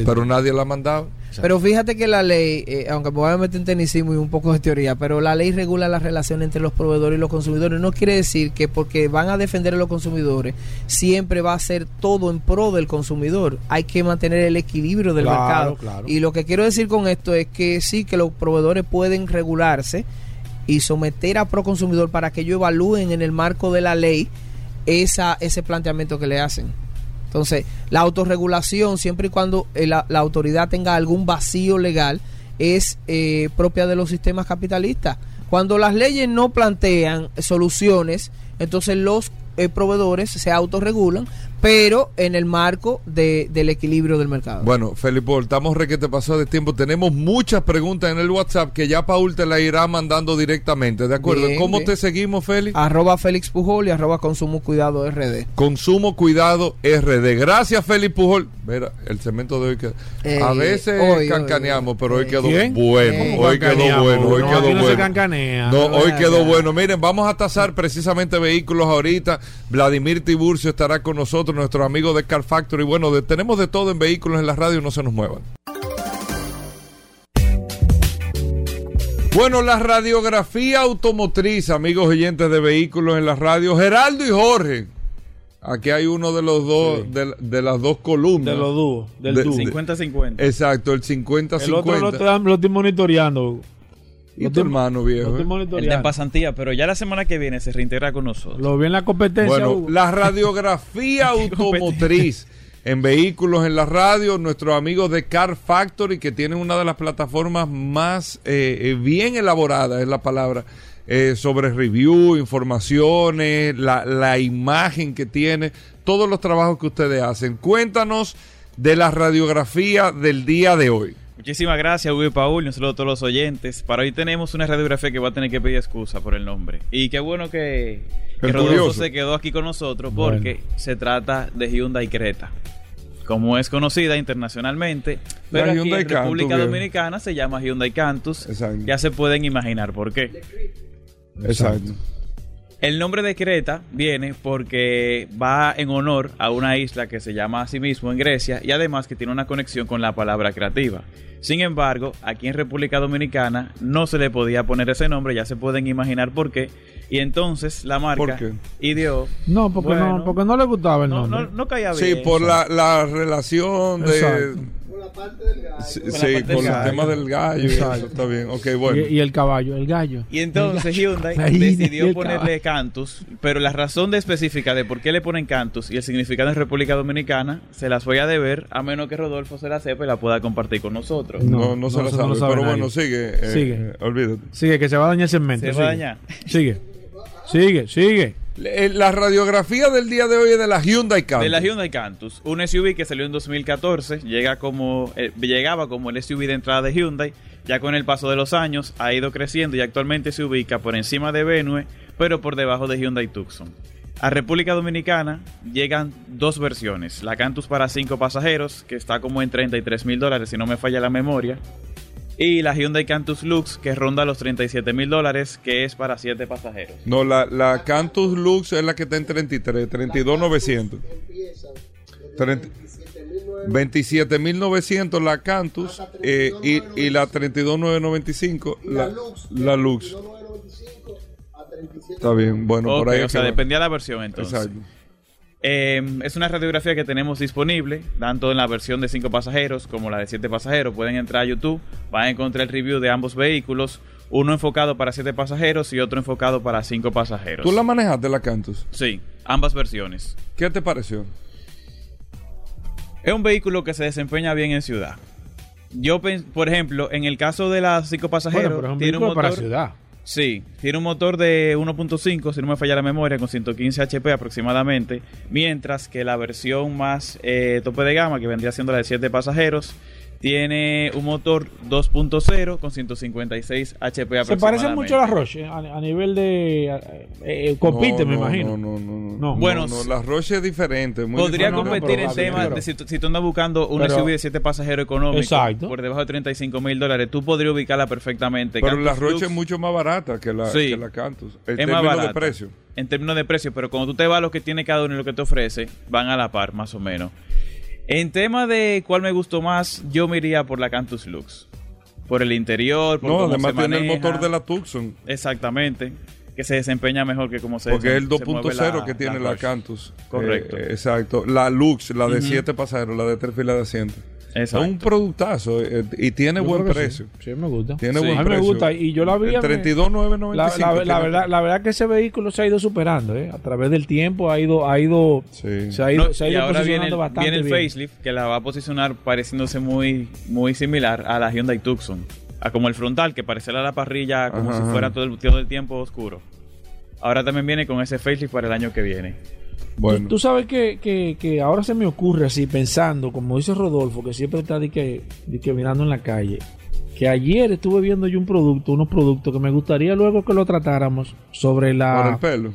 Pero nadie la ha mandado. Pero fíjate que la ley, eh, aunque me voy a meter en tecnicismo y un poco de teoría, pero la ley regula la relación entre los proveedores y los consumidores. No quiere decir que porque van a defender a los consumidores, siempre va a ser todo en pro del consumidor. Hay que mantener el equilibrio del Claro, mercado. claro. Y lo que quiero decir con esto es que sí, que los proveedores pueden regularse y someter a Proconsumidor para que ellos evalúen en el marco de la ley esa, ese planteamiento que le hacen. Entonces, la autorregulación, siempre y cuando eh, la, la autoridad tenga algún vacío legal, es eh, propia de los sistemas capitalistas. Cuando las leyes no plantean soluciones, entonces los eh, proveedores se autorregulan, pero en el marco de- del equilibrio del mercado. Bueno, Felipe, estamos re que te pasó de tiempo. Tenemos muchas preguntas en el WhatsApp que ya Paul te la irá mandando directamente, ¿de acuerdo? Bien, ¿Cómo bien. te seguimos, Félix? Arroba Félix Pujol y arroba Consumo Cuidado RD. Consumo Cuidado RD. Gracias, Félix Pujol. Mira, el cemento de hoy quedó. Eh, a veces hoy, hoy, cancaneamos, pero hoy quedó ¿Quién? bueno. Eh, hoy quedó bueno. Hoy No, quedó no se bueno. cancanea. No, hoy quedó bueno. Miren, vamos a tasar precisamente vehículos ahorita. Vladimir Tiburcio estará con nosotros, nuestro amigo de Car Factory. Bueno, de- tenemos de todo en vehículos en la radio, no se nos muevan. Bueno, la radiografía automotriz, amigos oyentes de vehículos en la radio, Geraldo y Jorge. Aquí hay uno de los dos, de, de las dos columnas. De los dúos, del De- dúo. de- 50-50. Exacto, el El otro 50-50. lo estoy monitoreando. Y Lo tu hermano viejo. estoy eh? El de monitoreando. pasantía, pero ya la semana que viene se reintegra con nosotros. Lo vi en la competencia. Bueno, Hugo. la radiografía [laughs] automotriz en vehículos en la radio, nuestros amigos de Car Factory, que tienen una de las plataformas más eh, eh, bien elaboradas, es la palabra, eh, sobre review, informaciones, la, la imagen que tiene, todos los trabajos que ustedes hacen. Cuéntanos de la radiografía del día de hoy. Muchísimas gracias, Hugo y Paul, y un saludo a todos los oyentes. Para hoy tenemos una radiografía que va a tener que pedir excusa por el nombre. Y qué bueno que, que El Rodolfo se quedó aquí con nosotros Bueno. porque se trata de Hyundai Creta. Como es conocida internacionalmente, pero La aquí Hyundai en República Cantus. Dominicana se llama Hyundai Cantus. Exacto. Ya se pueden imaginar por qué. Exacto. El nombre de Creta viene porque va en honor a una isla que se llama a sí mismo en Grecia y además que tiene una conexión con la palabra creativa. Sin embargo, aquí en República Dominicana no se le podía poner ese nombre, ya se pueden imaginar por qué. Y entonces la marca ¿Por qué? ideó. No, porque Bueno. no, porque no le gustaba el No, nombre. no, no caía Sí, bien. por la, la relación de... Exacto. Sí, Con la sí, parte con del el gallo. tema del gallo. y Exacto. Eso está bien. Ok, bueno. y, y el caballo, el gallo. Y entonces Hyundai La y decidió ponerle Cantus, pero la razón de específica de por qué le ponen Cantus y el significado en República Dominicana se las voy a deber a menos que Rodolfo se la sepa y la pueda compartir con nosotros. No, No, no, se no, no lo sabe pero nadie. bueno, sigue. eh, Sigue. olvídate. Sigue, que se va a dañar el segmento. Se va a dañar. Sigue. Sigue, sigue. Eh, La radiografía del día de hoy es de la Hyundai Cantus. De la Hyundai Cantus, un SUV que salió en 2014, llega como eh, llegaba como el SUV de entrada de Hyundai, ya con el paso de los años ha ido creciendo y actualmente se ubica por encima de Venue, pero por debajo de Hyundai Tucson. A República Dominicana llegan dos versiones, la Cantus para 5 pasajeros, que está como en 33 mil dólares si no me falla la memoria, y la Hyundai Cantus Lux, que ronda los 37 mil dólares, que es para 7 pasajeros. No, la, la Cantus Lux es la que está en 33, 32,900. 30 27.900 la Cantus eh, y, y la 32,995 la, la Lux. Está bien, bueno, por ahí o sea, dependía de la versión entonces. Exacto. Eh, es una radiografía que tenemos disponible, tanto en la versión de 5 pasajeros como la de 7 pasajeros. Pueden entrar a YouTube, van a encontrar el review de ambos vehículos, uno enfocado para 7 pasajeros y otro enfocado para 5 pasajeros. ¿Tú la manejaste la Cantus? Sí, ambas versiones. ¿Qué te pareció? Es un vehículo que se desempeña bien en ciudad. Yo, por ejemplo, en el caso de las 5 pasajeros, Bueno, pero es un tiene un vehículo para motor ciudad. Sí, tiene un motor de 1.5, si no me falla la memoria, con 115 HP aproximadamente, mientras que la versión más eh, tope de gama, que vendría siendo la de 7 pasajeros, Tiene un motor 2.0 con 156 HP Se parece mucho a la. Roche a, a nivel de. eh, eh, compite, No, me no, imagino. No, no, no. No. Bueno, no, la Roche es diferente. muy Podría competir en temas de si tú, si tú andas buscando un Pero- SUV de 7 pasajeros económico Exacto. por debajo de 35 mil dólares, tú podrías ubicarla perfectamente. Pero Cantus la Roche Lux es mucho más barata que la, Sí. que la Cantus. En es más términos barata de precio. En términos de precio, pero cuando tú te vas a lo que tiene cada uno y lo que te ofrece, van a la par, más o menos. En tema de cuál me gustó más, yo me iría por la Cantus Lux. Por el interior, por No, cómo además se tiene el maneja. motor de la Tucson. Exactamente. Que se desempeña mejor que como se Porque es el se mueve 2.0 la- que tiene la. Cantus. Correcto. Eh, exacto. La Lux, la de Ujú. 7 pasajeros, la de 3 filas de asiento. Es un productazo eh, y tiene Yo buen precio. Sí. Sí, me gusta. Tiene Sí. buen A mí me precio. gusta y yo la vi. El me- 32,995. La, la- la verdad, la verdad que ese vehículo se ha ido superando, ¿eh? A través del tiempo ha ido, ha ido, Sí. se ha ido, No, se ha y ido ahora viene posicionando el, bastante viene el bien. facelift que la va a posicionar pareciéndose muy, muy similar a la Hyundai Tucson. A como el frontal, que parecerá la parrilla como Ajá, si ajá. fuera todo el, todo el tiempo oscuro. Ahora también viene con ese facelift para el año que viene. Bueno, Tú, tú sabes que, que, que ahora se me ocurre así, pensando, como dice Rodolfo, que siempre está de que, de que mirando en la calle, que ayer estuve viendo yo un producto, unos productos que me gustaría luego que lo tratáramos sobre por el la pelo.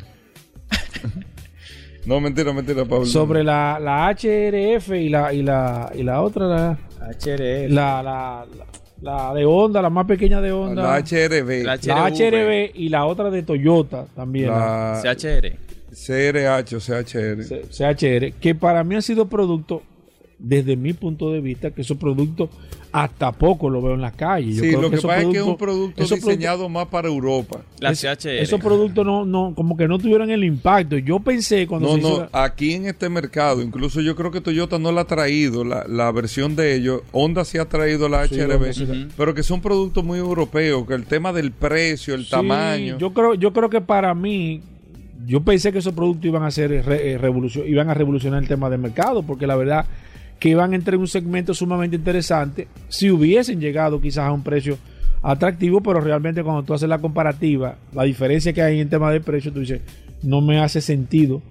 [laughs] no, mentira, mentira, Pablo. sobre la, la HRF y la y la y la otra la HRF. la, la, la- la de Honda, la más pequeña de Honda, La HRB. La la HRV. Y la otra de Toyota también, la La CHR. CRH o CHR. C- CHR, que para mí ha sido producto, desde mi punto de vista, que esos productos hasta poco lo veo en la calle. Yo Sí, creo lo que, pasa es que es un producto diseñado más para Europa. La es- CHR. Esos productos no, no, como que no tuvieron el impacto. Yo pensé cuando No, se hizo no, la- aquí en este mercado, incluso yo creo que Toyota no la ha traído, la, la versión de ellos. Honda sí ha traído la Sí, HRB, sí pero que son productos muy europeos, que el tema del precio, el Sí, tamaño. Yo creo, yo creo que para mí, yo pensé que esos productos iban a ser re- eh, revolucion- iban a revolucionar el tema del mercado, porque la verdad que iban a entrar en un segmento sumamente interesante si hubiesen llegado quizás a un precio atractivo, pero realmente cuando tú haces la comparativa, la diferencia que hay en tema de precio, tú dices, no me hace sentido.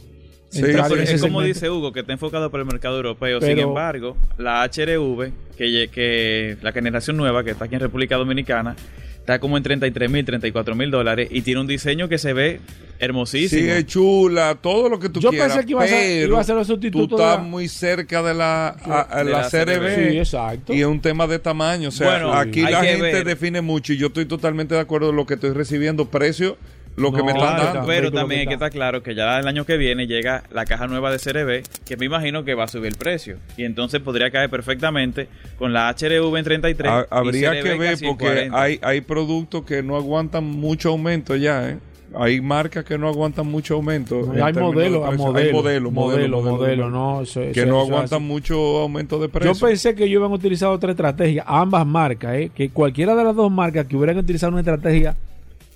Sí, es como segmento. dice Hugo, que está enfocado para el mercado europeo. Sin embargo, la HRV, que, que la generación nueva, que está aquí en República Dominicana, está como en 33 mil, 34 mil dólares y tiene un diseño que se ve hermosísimo. Sí, es chula, todo lo que tú Yo quieras. pensé que iba a ser- iba a ser el Tú sustituto estás de la- muy cerca de la, a- a de la la CRB. CRB. Sí, exacto. Y es un tema de tamaño. O sea, Bueno, aquí la gente ver. define mucho y yo estoy totalmente de acuerdo en lo que estoy recibiendo. Precio, lo que No, me están dando. Pero también hay que estar claro que ya el año que viene llega la caja nueva de CRB, que me imagino que va a subir el precio. Y entonces podría caer perfectamente con la HRV en 33. Ha- y habría CRB que ver porque 40. hay, hay productos que no aguantan mucho aumento ya, ¿eh? Hay marcas que no aguantan mucho aumento. No, hay modelos, hay precio. modelo, modelo, modelo, modelo, modelo, no, eso- que eso- no eso aguantan mucho aumento de precio. Yo pensé que ellos iban a utilizar otra estrategia, ambas marcas, ¿eh? que cualquiera de las dos marcas que hubieran utilizado una estrategia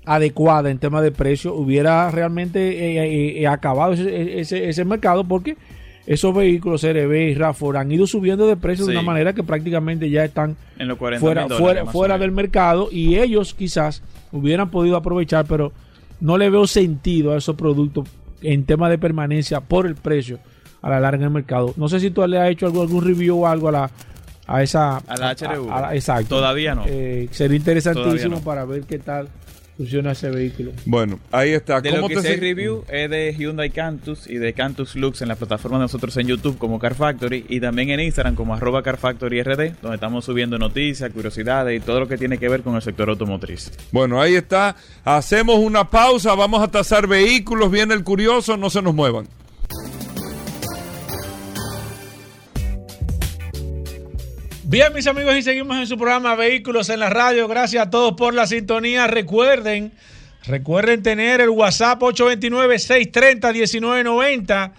adecuada en tema de precio hubiera realmente eh, eh, eh, acabado ese, ese, ese mercado porque esos vehículos CRB y RAFOR han ido subiendo de precio de una manera que prácticamente ya están en los 40 fuera, dólares, fuera, fuera del mercado y ellos quizás hubieran podido aprovechar, pero no le veo sentido a esos productos en tema de permanencia por el precio a la larga en el mercado. No sé si tú le has hecho algo, algún review o algo a la a esa A la HRV. a- a la- exacto. Todavía no. Eh, sería interesantísimo no. para ver qué tal funciona ese vehículo. Bueno, ahí está. De ¿Cómo lo que te sé se- review es de Hyundai Cantus y de Cantus Lux en la plataforma de nosotros en YouTube como Car Factory y también en Instagram como arroba Car Factory RD, donde estamos subiendo noticias, curiosidades y todo lo que tiene que ver con el sector automotriz. Bueno, ahí está. Hacemos una pausa, vamos a tasar vehículos, viene el curioso, no se nos muevan. Bien, mis amigos, y seguimos en su programa Vehículos en la Radio. Gracias a todos por la sintonía. Recuerden, recuerden tener el WhatsApp 829-630-1990.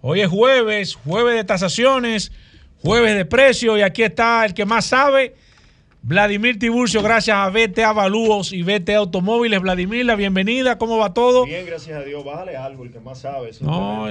Hoy es jueves, jueves de tasaciones, jueves de precio, y aquí está el que más sabe, Vladimir Tiburcio, gracias a BT Avalúos y BT Automóviles. Vladimir, la bienvenida, ¿cómo va todo? Bien, gracias a Dios. Bájale algo, el que más sabe. No,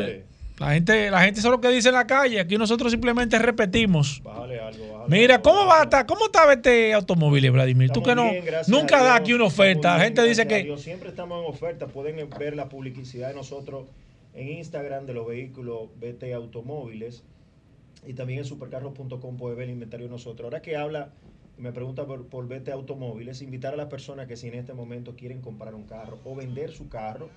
la gente, la gente sabe lo que dice en la calle, aquí nosotros simplemente repetimos. Bájale algo, bájale Mira, algo, ¿cómo va estar? ¿Cómo está BT Automóviles, Vladimir? Tú que no, bien, nunca da aquí una oferta. La bien, gente dice que Dios. Siempre estamos en oferta. Pueden ver la publicidad de nosotros en Instagram de los vehículos BT Automóviles. y también en supercarros.com puede ver el inventario de nosotros. Ahora que habla, me pregunta por, por Vete Automóviles, invitar a las personas que si en este momento quieren comprar un carro o vender su carro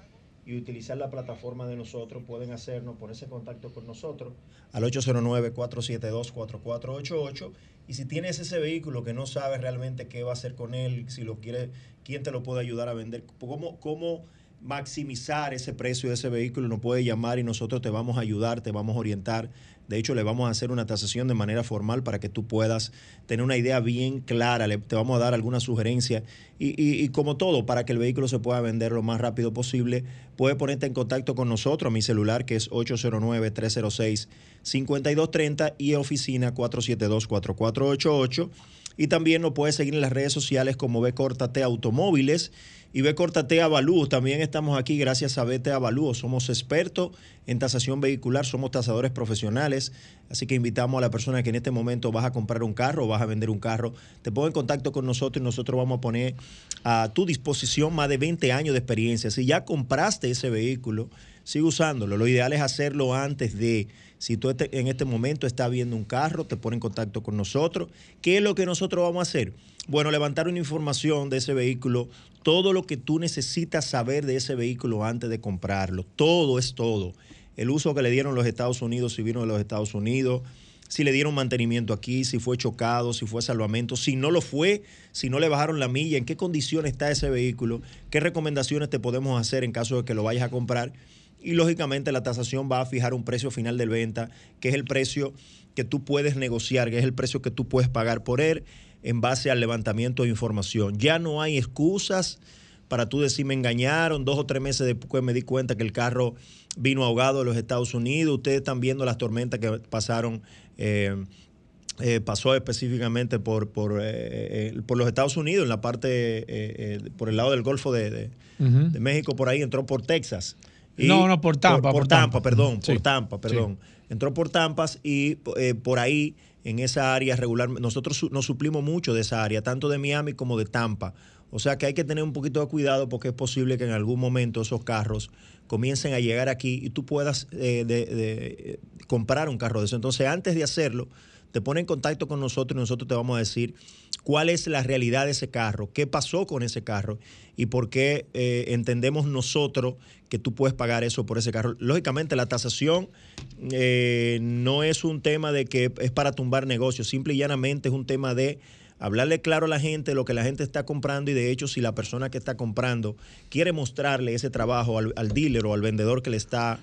y utilizar la plataforma de nosotros, pueden hacernos, ponerse en contacto con nosotros al 809-472-4488. Y si tienes ese vehículo que no sabes realmente qué va a hacer con él, si lo quieres, quién te lo puede ayudar a vender, cómo, cómo maximizar ese precio de ese vehículo, nos puede llamar y nosotros te vamos a ayudar, te vamos a orientar. De hecho, le vamos a hacer una tasación de manera formal para que tú puedas tener una idea bien clara. Le- te vamos a dar alguna sugerencia y, y- como todo, para que el vehículo se pueda vender lo más rápido posible, puede ponerte en contacto con nosotros mi celular que es 809-306-5230 y oficina 472-4488. Y también nos puedes seguir en las redes sociales como B Córtate Automóviles y B Córtate Avalúo. También estamos aquí gracias a BT Avalúo. Somos expertos en tasación vehicular, somos tasadores profesionales. Así que invitamos a la persona que en este momento vas a comprar un carro o vas a vender un carro, te ponga en contacto con nosotros y nosotros vamos a poner a tu disposición más de 20 años de experiencia. Si ya compraste ese vehículo, sigue usándolo. Lo ideal es hacerlo antes de, si tú este- en este momento estás viendo un carro, te pone en contacto con nosotros. ¿Qué es lo que nosotros vamos a hacer? Bueno, levantar una información de ese vehículo, todo lo que tú necesitas saber de ese vehículo antes de comprarlo. Todo es todo. El uso que le dieron los Estados Unidos, si vino de los Estados Unidos, si le dieron mantenimiento aquí, si fue chocado, si fue salvamento, si no lo fue, si no le bajaron la milla, en qué condición está ese vehículo, qué recomendaciones te podemos hacer en caso de que lo vayas a comprar. Y lógicamente la tasación va a fijar un precio final de venta, que es el precio que tú puedes negociar, que es el precio que tú puedes pagar por él en base al levantamiento de información. Ya no hay excusas para tú decir me engañaron, dos o tres meses después me di cuenta que el carro vino ahogado de los Estados Unidos, ustedes están viendo las tormentas que pasaron. eh, eh, pasó específicamente por, por, eh, eh, por los Estados Unidos, en la parte, eh, por el lado del Golfo de, de- Ujú. de México, por ahí entró por Texas. No, no, por Tampa, Por, por por Tampa, Tampa. perdón, Sí. por Tampa, perdón. Entró por Tampas y eh, por ahí, en esa área regular, nosotros su- nos suplimos mucho de esa área, tanto de Miami como de Tampa. O sea que hay que tener un poquito de cuidado porque es posible que en algún momento esos carros comiencen a llegar aquí y tú puedas eh, de- de, eh, comprar un carro de eso. Entonces, antes de hacerlo, te pone en contacto con nosotros y nosotros te vamos a decir cuál es la realidad de ese carro, qué pasó con ese carro y por qué eh, entendemos nosotros que tú puedes pagar eso por ese carro. Lógicamente, la tasación eh, no es un tema de que es para tumbar negocios, simple y llanamente es un tema de hablarle claro a la gente lo que la gente está comprando y de hecho si la persona que está comprando quiere mostrarle ese trabajo al, al dealer o al vendedor que le está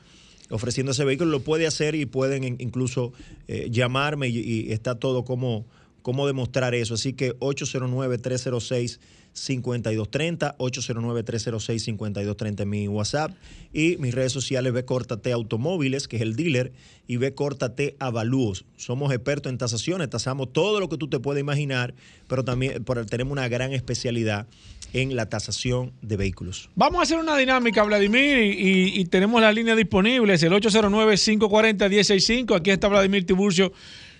ofreciendo ese vehículo, lo puede hacer y pueden in- incluso eh, llamarme y, está todo como, cómo demostrar eso. Así que 809-306-5230, 809-306-5230 en mi WhatsApp y mis redes sociales Córtate Automóviles, que es el dealer, y Córtate Avalúos. Somos expertos en tasaciones, tasamos todo lo que tú te puedes imaginar, pero también tenemos una gran especialidad en la tasación de vehículos. Vamos a hacer una dinámica, Vladimir, y, tenemos la línea disponible, es el 809-540-165. Aquí está Vladimir Tiburcio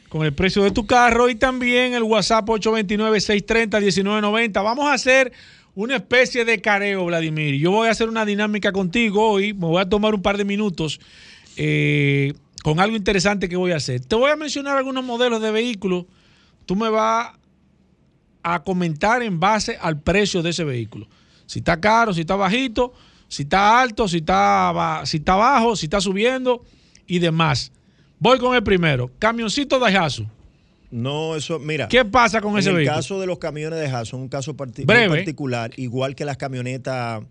con el precio de tu carro y también el WhatsApp 829-630-1990. Vamos a hacer una especie de careo, Vladimir. Yo voy a hacer una dinámica contigo hoy, me voy a tomar un par de minutos eh, con algo interesante que voy a hacer. Te voy a mencionar algunos modelos de vehículos. Tú me vas a comentar en base al precio de ese vehículo. Si está caro, si está bajito, si está alto, si está, si está bajo, si está subiendo y demás. Voy con el primero. Camioncito Daihatsu. No, eso, mira. ¿Qué pasa con en ese el vehículo? caso de los camiones de son un caso parti- muy Breve. particular, igual que las camionetas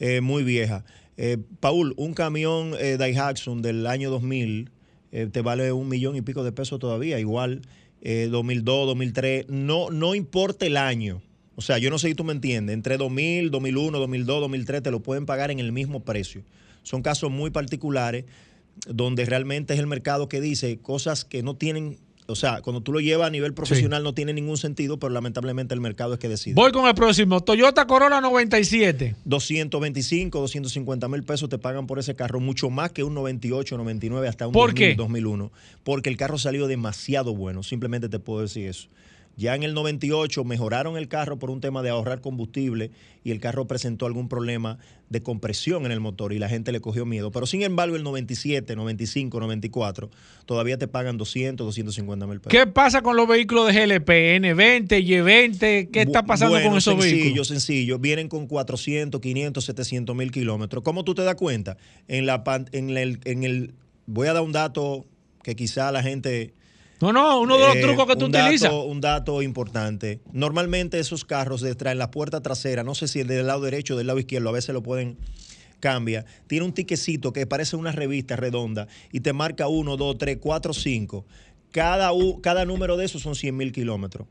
eh, muy viejas. Eh, Paul, un camión eh, Daihatsu del año 2000 eh, te vale un millón y pico de pesos todavía, igual eh, 2002, 2003, no, no importa el año. O sea, yo no sé si tú me entiendes, entre 2000, 2001, 2002, 2003 te lo pueden pagar en el mismo precio. Son casos muy particulares donde realmente es el mercado que dice cosas que no tienen, o sea, cuando tú lo llevas a nivel profesional no tiene ningún sentido, pero lamentablemente el mercado es que decide. Voy con el próximo. Toyota Corolla 97. 225, 250 mil pesos te pagan por ese carro, mucho más que un 98, 99, hasta un ¿Por 2000, qué? 2001. Porque el carro salió demasiado bueno, simplemente te puedo decir eso. Ya en el 98 mejoraron el carro por un tema de ahorrar combustible y el carro presentó algún problema de compresión en el motor y la gente le cogió miedo. Pero sin embargo, el 97, 95, 94 todavía te pagan 200, 250 mil pesos. ¿Qué pasa con los vehículos de GLP? N20, Y20, ¿qué está pasando Bueno, con esos sencillo, vehículos? Sencillo, vienen con 400, 500, 700 mil kilómetros. ¿Cómo tú te das cuenta? En, la, en, el, en el... Voy a dar un dato que quizá la gente... No, no, uno de los eh, trucos que tú un dato- utilizas. Un dato importante. Normalmente esos carros de traen la puerta trasera, no sé si el del lado derecho o del lado izquierdo, a veces lo pueden cambia. Tiene un tiquecito que parece una revista redonda y te marca 1, 2, 3, 4, 5. Cada, u- cada número de esos son 100 mil kilómetros.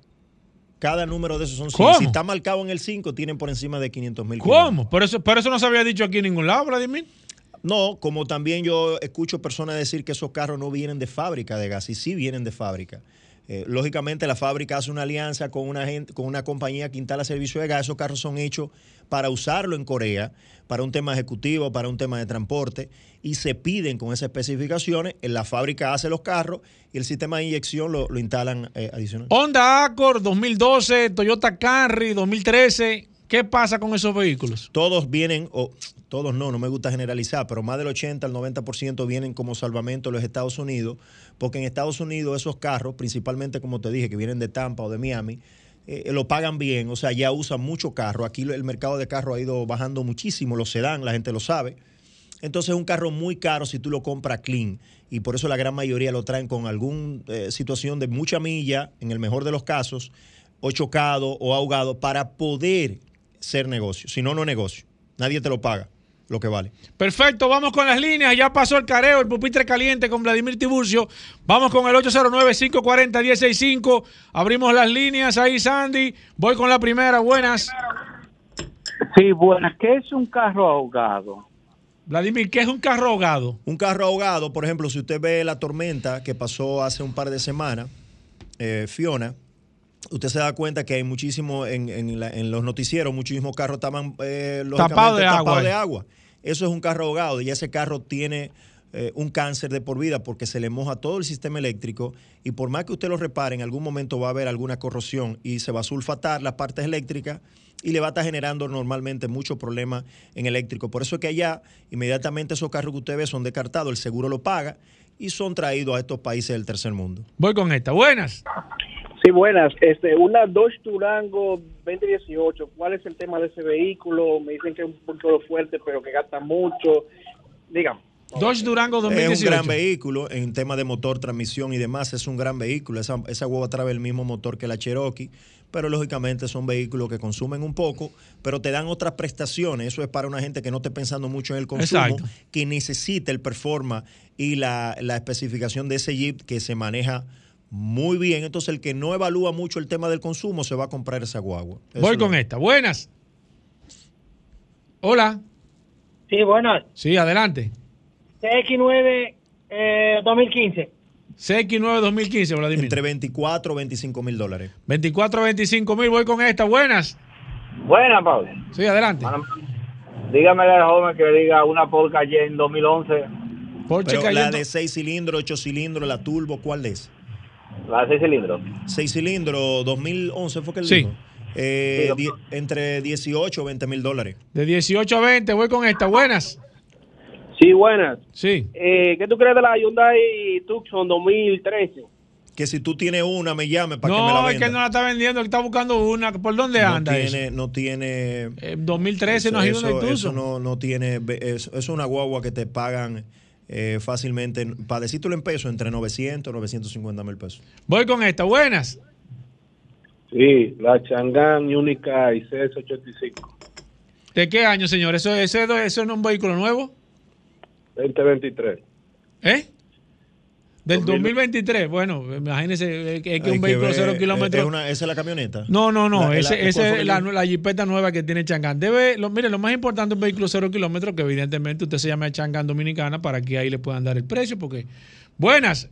Cada número de esos son 100. ¿Cómo? Si está marcado en el 5, tienen por encima de 500 mil ¿Cómo? Por eso, por eso no se había dicho aquí en ningún lado, Vladimir. No, como también yo escucho personas decir que esos carros no vienen de fábrica de gas, y sí vienen de fábrica. Eh, lógicamente la fábrica hace una alianza con una, con una compañía que instala servicio de gas. Esos carros son hechos para usarlo en Corea, para un tema ejecutivo, para un tema de transporte, y se piden con esas especificaciones. En la fábrica hace los carros y el sistema de inyección lo, lo instalan eh, adicional. Honda Accord 2012, Toyota Camry 2013. ¿Qué pasa con esos vehículos? Todos vienen, o todos no, no me gusta generalizar, pero más del 80 al 90% vienen como salvamento de los Estados Unidos, porque en Estados Unidos esos carros, principalmente como te dije, que vienen de Tampa o de Miami, eh, lo pagan bien, o sea, ya usan mucho carro. Aquí el mercado de carro ha ido bajando muchísimo, los sedán, la gente lo sabe. Entonces es un carro muy caro si tú lo compras clean y por eso la gran mayoría lo traen con alguna situación de mucha milla, en el mejor de los casos, o chocado o ahogado para poder ser negocio. Si no, no es negocio. Nadie te lo paga lo que vale. Perfecto, vamos con las líneas. Ya pasó el careo, el pupitre caliente con Vladimir Tiburcio. Vamos con el 809-540-165. Abrimos las líneas ahí, Sandy. Voy con la primera. Buenas. Sí, buenas. ¿Qué es un carro ahogado? Vladimir, ¿qué es un carro ahogado? Un carro ahogado, por ejemplo, si usted ve la tormenta que pasó hace un par de semanas, eh, Fiona, usted se da cuenta que hay muchísimo, en, en la- en los noticieros, muchísimos carros estaban eh, lógicamente, Tapado de tapados agua. de agua. Eso es un carro ahogado y ese carro tiene eh, un cáncer de por vida porque se le moja todo el sistema eléctrico y por más que usted lo repare, en algún momento va a haber alguna corrosión y se va a sulfatar las partes eléctricas y le va a estar generando normalmente muchos problemas en eléctrico. Por eso es que allá inmediatamente esos carros que usted ve son descartados, el seguro lo paga y son traídos a estos países del tercer mundo. Voy con esta. Buenas. Sí, buenas. Este, una Dodge Durango 2018. ¿Cuál es el tema de ese vehículo? Me dicen que es un poquito fuerte, pero que gasta mucho. Dígame. Dodge Durango Es un 2018. gran vehículo en tema de motor, transmisión y demás. Es un gran vehículo. Esa, esa hueva trae el mismo motor que la Cherokee, pero lógicamente son vehículos que consumen un poco, pero te dan otras prestaciones. Eso es para una gente que no esté pensando mucho en el consumo, Exacto. que necesita el performance y la, la especificación de ese Jeep que se maneja muy bien. Entonces, el que no evalúa mucho el tema del consumo se va a comprar esa guagua. Eso Voy lo- con esta. Buenas. Hola. Sí, buenas. Sí, adelante. CX9 eh, 2015. CX9 2015, Vladimir. Entre 24 o 25 mil dólares. 24 25 mil. Voy con esta. Buenas. Buena, Pablo. Sí, adelante. Dígame al joven que diga una Paul Cayenne 2011. Porsche Pero la de 6 cilindros, 8 cilindros, la turbo, ¿cuál es? La de 6 cilindros. 6 cilindros, 2011 fue que él Sí. dijo. Eh, Sí, entre 18 o 20 mil dólares. De 18 a 20. Voy con esta. Buenas. Sí, buenas. Sí. Eh, ¿Qué tú crees de la Hyundai Tucson 2013? Que si tú tienes una, me llame para que me la No, es venda. que él no la está vendiendo. Él está buscando una. ¿Por dónde no anda tiene, eso? no tiene. En 2013 eso, no ha ido eso, una eso Tucson. no, no tiene. Eso, eso es una guagua que te pagan eh, fácilmente. Para decírtelo en pesos, entre 900 y 950 mil pesos. Voy con esta. Buenas. Sí, la Chang'an Unica y CS85 ¿De qué año, señor? ¿Eso, eso, eso no es un vehículo nuevo? 2023. ¿Eh? Del 2023. Bueno, imagínese, es que Hay un vehículo ver, cero kilómetros. es una- ¿Esa es la camioneta? No, no, no. La- ese la- ese ¿cuál fue es la, la jipeta nueva que tiene Changán. Debe, lo, mire, lo más importante es un vehículo cero kilómetros, que evidentemente usted se llama Changán Dominicana para que ahí le puedan dar el precio. Porque, buenas,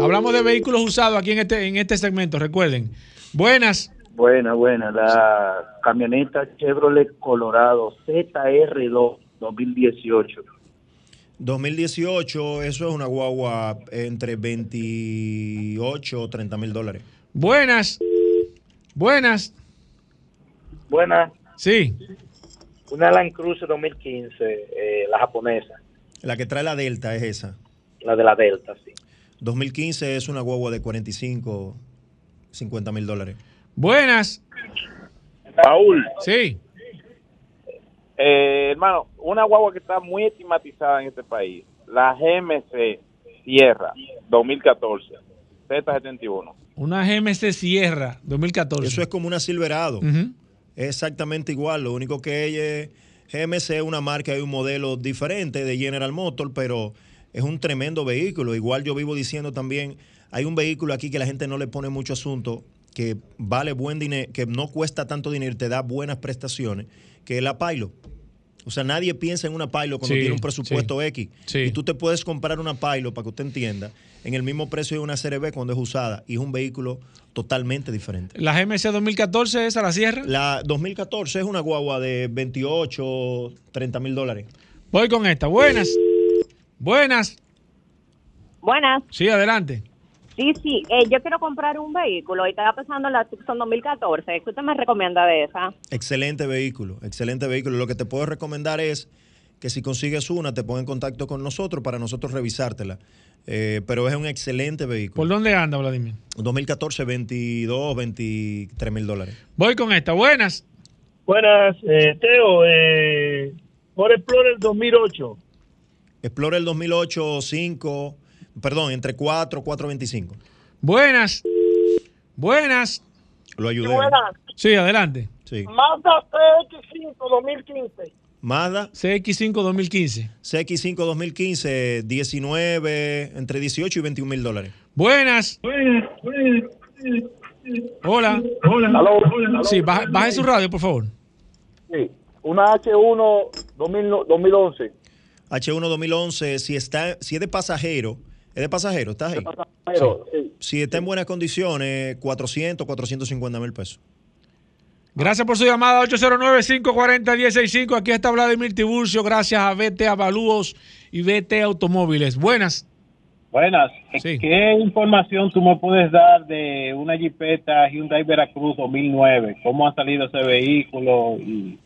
hablamos de vehículos usados aquí en este, en este segmento, recuerden. Buenas, Buena, buena. La camioneta Chevrolet Colorado ZR2 2018. 2018, eso es una guagua entre 28 o 30 mil dólares. buenas. Buenas. Buenas. Sí. Una Land Cruiser 2015, eh, la japonesa, La que trae la Delta es esa. la de la Delta, sí. 2015 es una guagua de 45, 50 mil dólares. Buenas. Paul. Sí. Eh, hermano, una guagua que está muy estigmatizada en este país, la GMC Sierra 2014, Z71. Una GMC Sierra 2014. Eso es como una Silverado. Es exactamente igual. Lo único que ella es GMC es una marca y un modelo diferente de General Motors, pero es un tremendo vehículo. Igual yo vivo diciendo también, hay un vehículo aquí que la gente no le pone mucho asunto, que vale buen dinero, que no cuesta tanto dinero y te da buenas prestaciones, que es la Pilot. O sea, nadie piensa en una Pilot cuando Sí, tiene un presupuesto sí, X. sí. Y tú te puedes comprar una Pilot, para que usted entienda, en el mismo precio de una CRB cuando es usada. Y es un vehículo totalmente diferente. La GMC 2014, esa la Sierra. La 2014 es una guagua de 28, 30 mil dólares. Voy con esta. Buenas. Buenas. Buenas. Sí, adelante. Sí, sí. Eh, yo quiero comprar un vehículo y estaba pensando en la Tucson 2014. ¿Qué usted me recomienda de esa? Excelente vehículo, excelente vehículo. Lo que te puedo recomendar es que si consigues una, te ponga en contacto con nosotros para nosotros revisártela. Eh, pero es un excelente vehículo. ¿Por dónde anda, Vladimir? 2014, 22, 23 mil dólares. Voy con esta. Buenas. Buenas, eh, Teo. Eh, por Explorer 2008. Explorer 2008, 5, perdón, entre 4, 425. Buenas. Buenas. Lo ayudé. Buenas. Sí, adelante. Sí. Mazda CX5 2015. Mazda. CX5 2015. CX5 2015, 19, entre 18 y 21 mil dólares. Buenas. Hola. Hola. Sí, baja, baje su radio, por favor. Sí. Una H1 2000 2011. H1 2011, si, está, si es de pasajero, es de pasajero, ¿estás ahí? pasajero, sí. Si está en buenas condiciones, 400, 450 mil pesos. Gracias por su llamada 809-540-165. Aquí está Vladimir Tiburcio. Gracias a BT Avalúos y BT Automóviles. Buenas. Buenas. Sí. ¿Qué información tú me puedes dar de una Jeepeta Hyundai Veracruz 2009? ¿Cómo ha salido ese vehículo? Y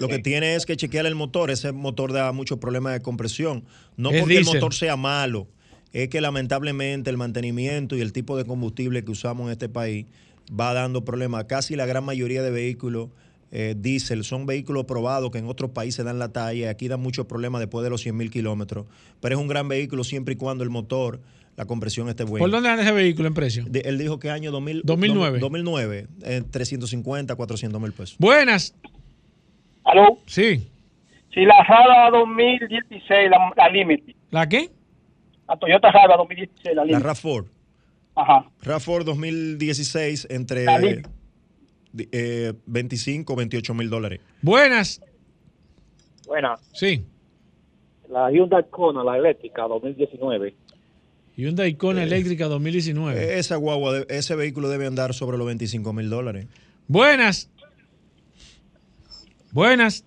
Lo que tiene es que chequear el motor. Ese motor da muchos problemas de compresión. No Es porque el motor sea malo, es que lamentablemente el mantenimiento y el tipo de combustible que usamos en este país va dando problemas. Casi la gran mayoría de vehículos eh, diésel son vehículos probados que en otros países dan la talla. Aquí dan muchos problemas después de los 100 mil kilómetros. Pero es un gran vehículo siempre y cuando el motor, la compresión esté buena. ¿Por dónde anda ese vehículo en precio? De- él dijo que año 2000, 2009. 2009, eh, 350, 400 mil pesos. Buenas. ¿Aló? Sí. Sí, la Java 2016, la, la Limited. ¿La qué? La Toyota Java 2016, la La Limited. RAV4. Ajá. RAV4 2016 entre eh, 25, 28 mil dólares. Buenas. Buenas. Sí. La Hyundai Kona, la eléctrica 2019. Hyundai Kona eléctrica 2019. Esa guagua, de- ese vehículo debe andar sobre los 25 mil dólares. Buenas. Buenas.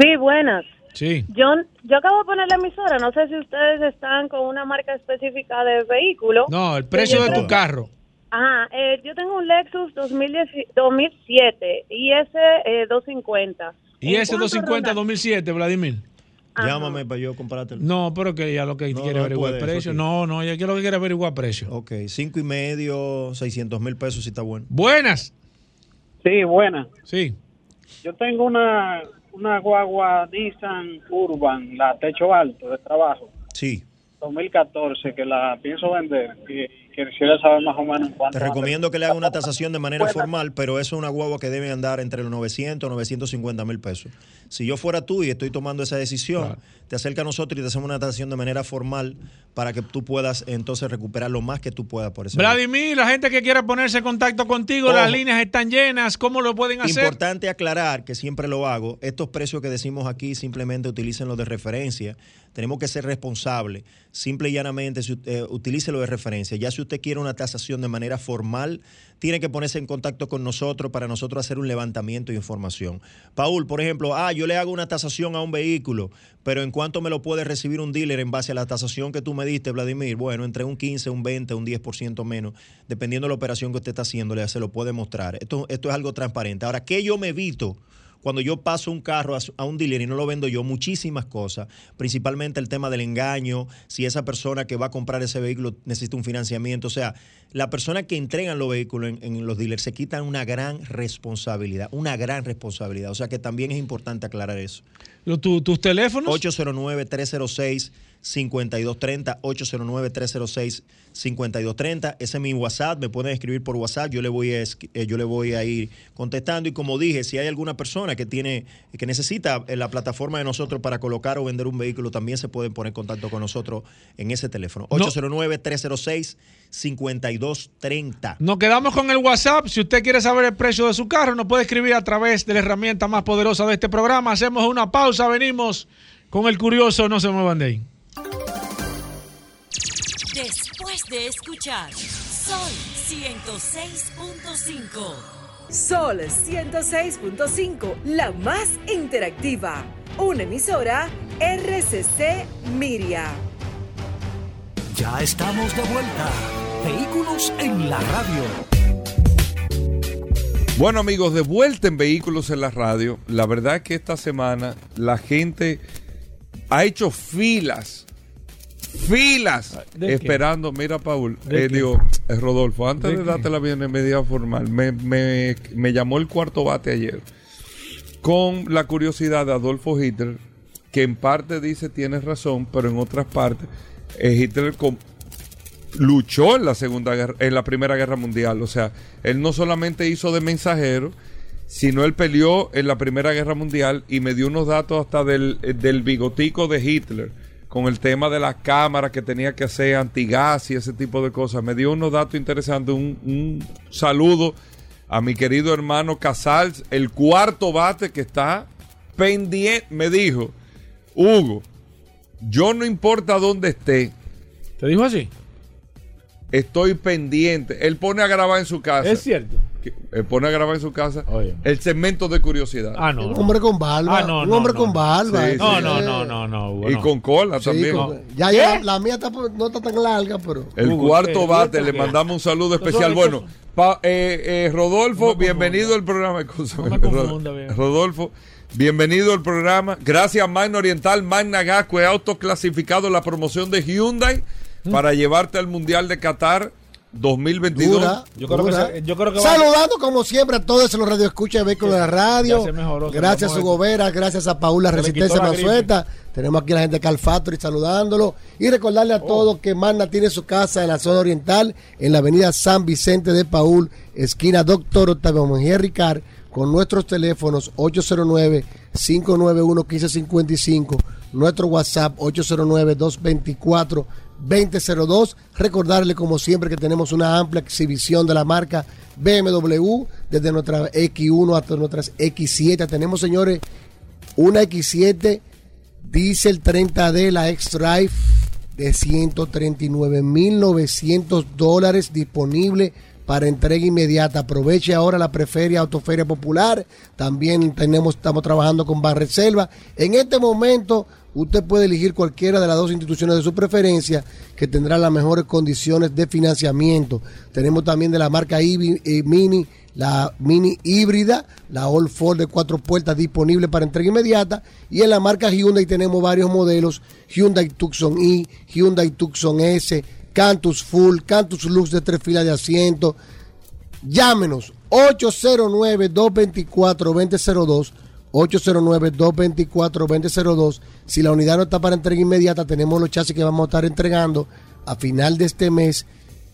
Sí, buenas. Sí. Yo, yo acabo de poner la emisora. No sé si ustedes están con una marca específica de vehículo. No, el precio Yo de creo- tu carro. Ajá, eh, yo tengo un Lexus 2010 2007 y ese eh, 250. ¿Y ¿En ese cuánto 250 ronda? 2007, Vladimir? Llámame para yo comprártelo. No, pero que ya lo que No, quiere no averiguar puede, el precio. No, no, ya que lo que quiere averiguar precio. Ok, cinco y medio, 600 mil pesos si está bueno. Buenas. Sí, buenas. Sí. Yo tengo una, una guagua Nissan Urban, la techo alto de trabajo, Sí, 2014, que la pienso vender. Y quisiera saber más o menos en cuánto. te recomiendo que le haga una tasación de manera formal, pero eso es una guagua que debe andar entre los 900 y 950 mil pesos. Si yo fuera tú y estoy tomando esa decisión, te acerca a nosotros y te hacemos una tasación de manera formal para que tú puedas entonces recuperar lo más que tú puedas por ese Vladimir, la gente que quiera ponerse en contacto contigo, Ojo. las líneas están llenas. ¿Cómo lo pueden hacer? Importante aclarar, que siempre lo hago, estos precios que decimos aquí simplemente utilicen los de referencia. Tenemos que ser responsables. Simple y llanamente, si, eh, utilícelo de referencia. Ya si usted quiere una tasación de manera formal, tiene que ponerse en contacto con nosotros para nosotros hacer un levantamiento de información. Paul, por ejemplo, ah, yo le hago una tasación a un vehículo, pero ¿en cuánto me lo puede recibir un dealer en base a la tasación que tú me diste, Vladimir? Bueno, entre un 15, un 20, un 10% menos, dependiendo de la operación que usted está haciendo, se lo puede mostrar. Esto, esto es algo transparente. Ahora, ¿qué yo me evito? Cuando yo paso un carro a, a un dealer y no lo vendo yo, muchísimas cosas, principalmente el tema del engaño, si esa persona que va a comprar ese vehículo necesita un financiamiento, o sea, la persona que entregan los vehículos en, en los dealers se quitan una gran responsabilidad, una gran responsabilidad, o sea que también es importante aclarar eso. Lo- tu- ¿Tus teléfonos? 809-306-5230, 809-306-5230. Ese es mi WhatsApp, me pueden escribir por WhatsApp, yo le voy a, eh, yo le voy a ir contestando y como dije, si hay alguna persona que tiene que necesita eh, la plataforma de nosotros para colocar o vender un vehículo, también se pueden poner en contacto con nosotros en ese teléfono. 809-306-5230. Nos quedamos con el WhatsApp. Si usted quiere saber el precio de su carro, nos puede escribir a través de la herramienta más poderosa de este programa. Hacemos una pausa, venimos con el curioso, no se muevan de ahí. Después de escuchar Sol 106.5. Sol 106.5, la más interactiva. Una emisora RCC Miria. Ya estamos de vuelta. Vehículos en la radio. Bueno amigos, de vuelta en Vehículos en la Radio. La verdad es que esta semana la gente ha hecho filas, filas, esperando. Mira, Paul, ¿De eh, digo, eh, Rodolfo, antes ¿De darte la bienvenida formal, me, me- me llamó el cuarto bate ayer con la curiosidad de Adolfo Hitler, que en parte dice tienes razón, pero en otras partes eh, Hitler luchó en la segunda guerra, en la primera guerra mundial. O sea, él no solamente hizo de mensajero, sino él peleó en la primera guerra mundial y me dio unos datos hasta del, eh, del bigotico de Hitler con el tema de las cámaras que tenía que hacer antigas y ese tipo de cosas. Me dio unos datos interesantes. Un, un saludo a mi querido hermano Casals, el cuarto bate que está pendiente. Me dijo, Hugo, yo no importa dónde esté. ¿Te dijo así? Estoy pendiente. Él pone a grabar en su casa. Es cierto. Que- Él pone a grabar en su casa el segmento de curiosidad. Ah, no. Un hombre con barba. Ah, no, un no, hombre no. con barba. Sí, ese- No, no, no, no, no. Hugo, Y no. con cola Sí, también. con- ya, ya la, mía está por- no está tan larga, pero. El Hugo, cuarto ¿qué? bate, le mandamos un saludo especial. Bueno, pa- eh, eh, Rodolfo, bienvenido al programa. [laughs] Rodolfo, bienvenido al programa. Gracias a Magna Oriental, Magna Gasco, he autoclasificado la promoción de Hyundai Mm. para llevarte al Mundial de Qatar 2022. Dura, Yo creo que dura. yo creo que va- Saludando como siempre a todos los radioescuchas de Vehículos de la Radio. Mejoró, gracias a Hugo Vera, gracias a Paula Resistencia. Mansueta. Tenemos aquí a la gente de Cal Factory saludándolo. Y recordarle a todos que Magna tiene su casa en la zona oriental, en la avenida San Vicente de Paul, esquina Doctor Octavio Mejía Ricard, con nuestros teléfonos 809-591-1555, nuestro WhatsApp 809-224-2002. Recordarle como siempre que tenemos una amplia exhibición de la marca BMW, desde nuestra X1 hasta nuestras X7. Tenemos, señores, una X7 Diesel 30D, la X-Drive de 139.900 dólares disponible para entrega inmediata. Aproveche ahora la Preferia Autoferia Popular. También tenemos, estamos trabajando con Barreselva. En este momento, usted puede elegir cualquiera de las dos instituciones de su preferencia que tendrá las mejores condiciones de financiamiento. Tenemos también de la marca Ibi- eh, Mini la mini híbrida, la All Ford de cuatro puertas disponible para entrega inmediata. Y en la marca Hyundai tenemos varios modelos: Hyundai Tucson i, Hyundai Tucson S, Cantus Full, Cantus Lux de tres filas de asiento. Llámenos 809-224-2002. 809-224-2002. Si la unidad no está para entrega inmediata, tenemos los chasis que vamos a estar entregando a final de este mes.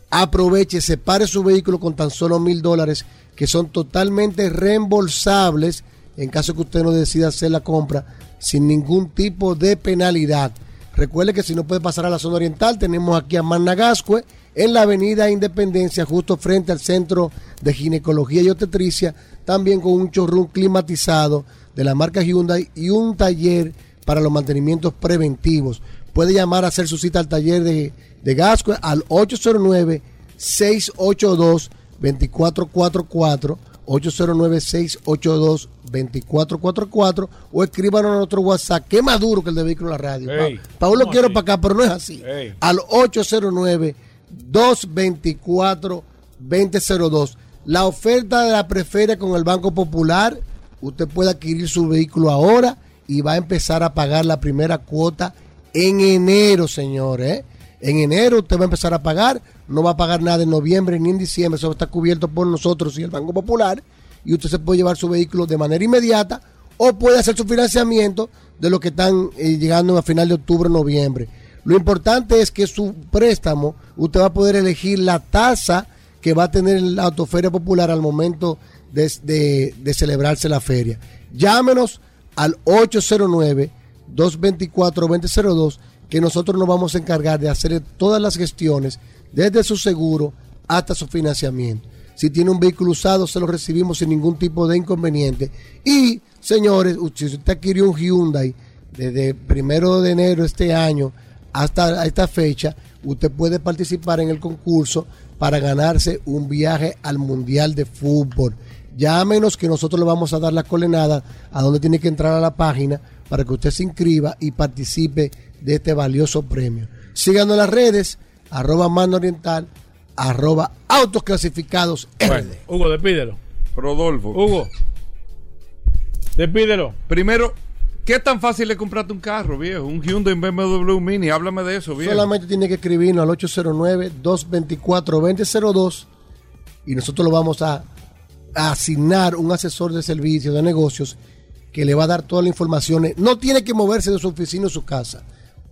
Aproveche, separe su vehículo con tan solo mil dólares que son totalmente reembolsables en caso que usted no decida hacer la compra sin ningún tipo de penalidad. Recuerde que si no puede pasar a la zona oriental, tenemos aquí a Managascue en la avenida Independencia, justo frente al centro de ginecología y obstetricia, también con un showroom climatizado de la marca Hyundai y un taller para los mantenimientos preventivos. Puede llamar a hacer su cita al taller de, de Gascue al 809-682-2444. 809-682-2444 o escríbanos a nuestro WhatsApp, que es más duro que el de vehículo la radio. Ey, Pa- Paulo ¿cómo quiero así? para acá, pero no es así. Ey. Al 809-224-2002. La oferta de la preferia con el Banco Popular, usted puede adquirir su vehículo ahora y va a empezar a pagar la primera cuota en enero, señores. ¿eh? En enero usted va a empezar a pagar, no va a pagar nada en noviembre ni en diciembre, eso está cubierto por nosotros y el Banco Popular, y usted se puede llevar su vehículo de manera inmediata o puede hacer su financiamiento de lo que están eh, llegando a final de octubre, noviembre. Lo importante es que su préstamo, usted va a poder elegir la tasa que va a tener la autoferia popular al momento de, de- celebrarse la feria. Llámenos al 809-224-2002 que nosotros nos vamos a encargar de hacer todas las gestiones desde su seguro hasta su financiamiento. Si tiene un vehículo usado, se lo recibimos sin ningún tipo de inconveniente. Y, señores, si usted adquirió un Hyundai desde primero de enero de este año hasta esta fecha, usted puede participar en el concurso para ganarse un viaje al Mundial de Fútbol. Llámenos que nosotros le vamos a dar la coordenada a donde tiene que entrar a la página para que usted se inscriba y participe de este valioso premio. Síganos en las redes, arroba mano oriental, arroba autos clasificados Bueno, Hugo, despídelo. Rodolfo. Hugo, despídelo. Primero, ¿qué tan fácil es comprarte un carro, viejo? Un Hyundai BMW Mini, háblame de eso, viejo. Solamente tiene que escribirnos al 809-224-2002 y nosotros lo vamos a, a asignar un asesor de servicio de negocios que le va a dar toda la información. No tiene que moverse de su oficina o su casa.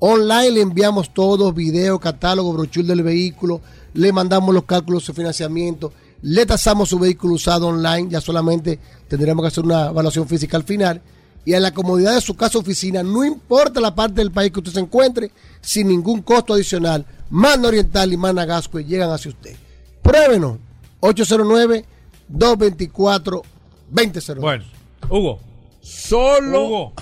Online le enviamos todo, video, catálogo, brochure del vehículo, le mandamos los cálculos de su financiamiento, le tasamos su vehículo usado online, ya solamente tendremos que hacer una evaluación física al final. Y en la comodidad de su casa o oficina, no importa la parte del país que usted se encuentre, sin ningún costo adicional, Mano Oriental y Mana Gascue llegan hacia usted. Pruébenos, 809-224-2002. Bueno, Hugo. Solo Hugo.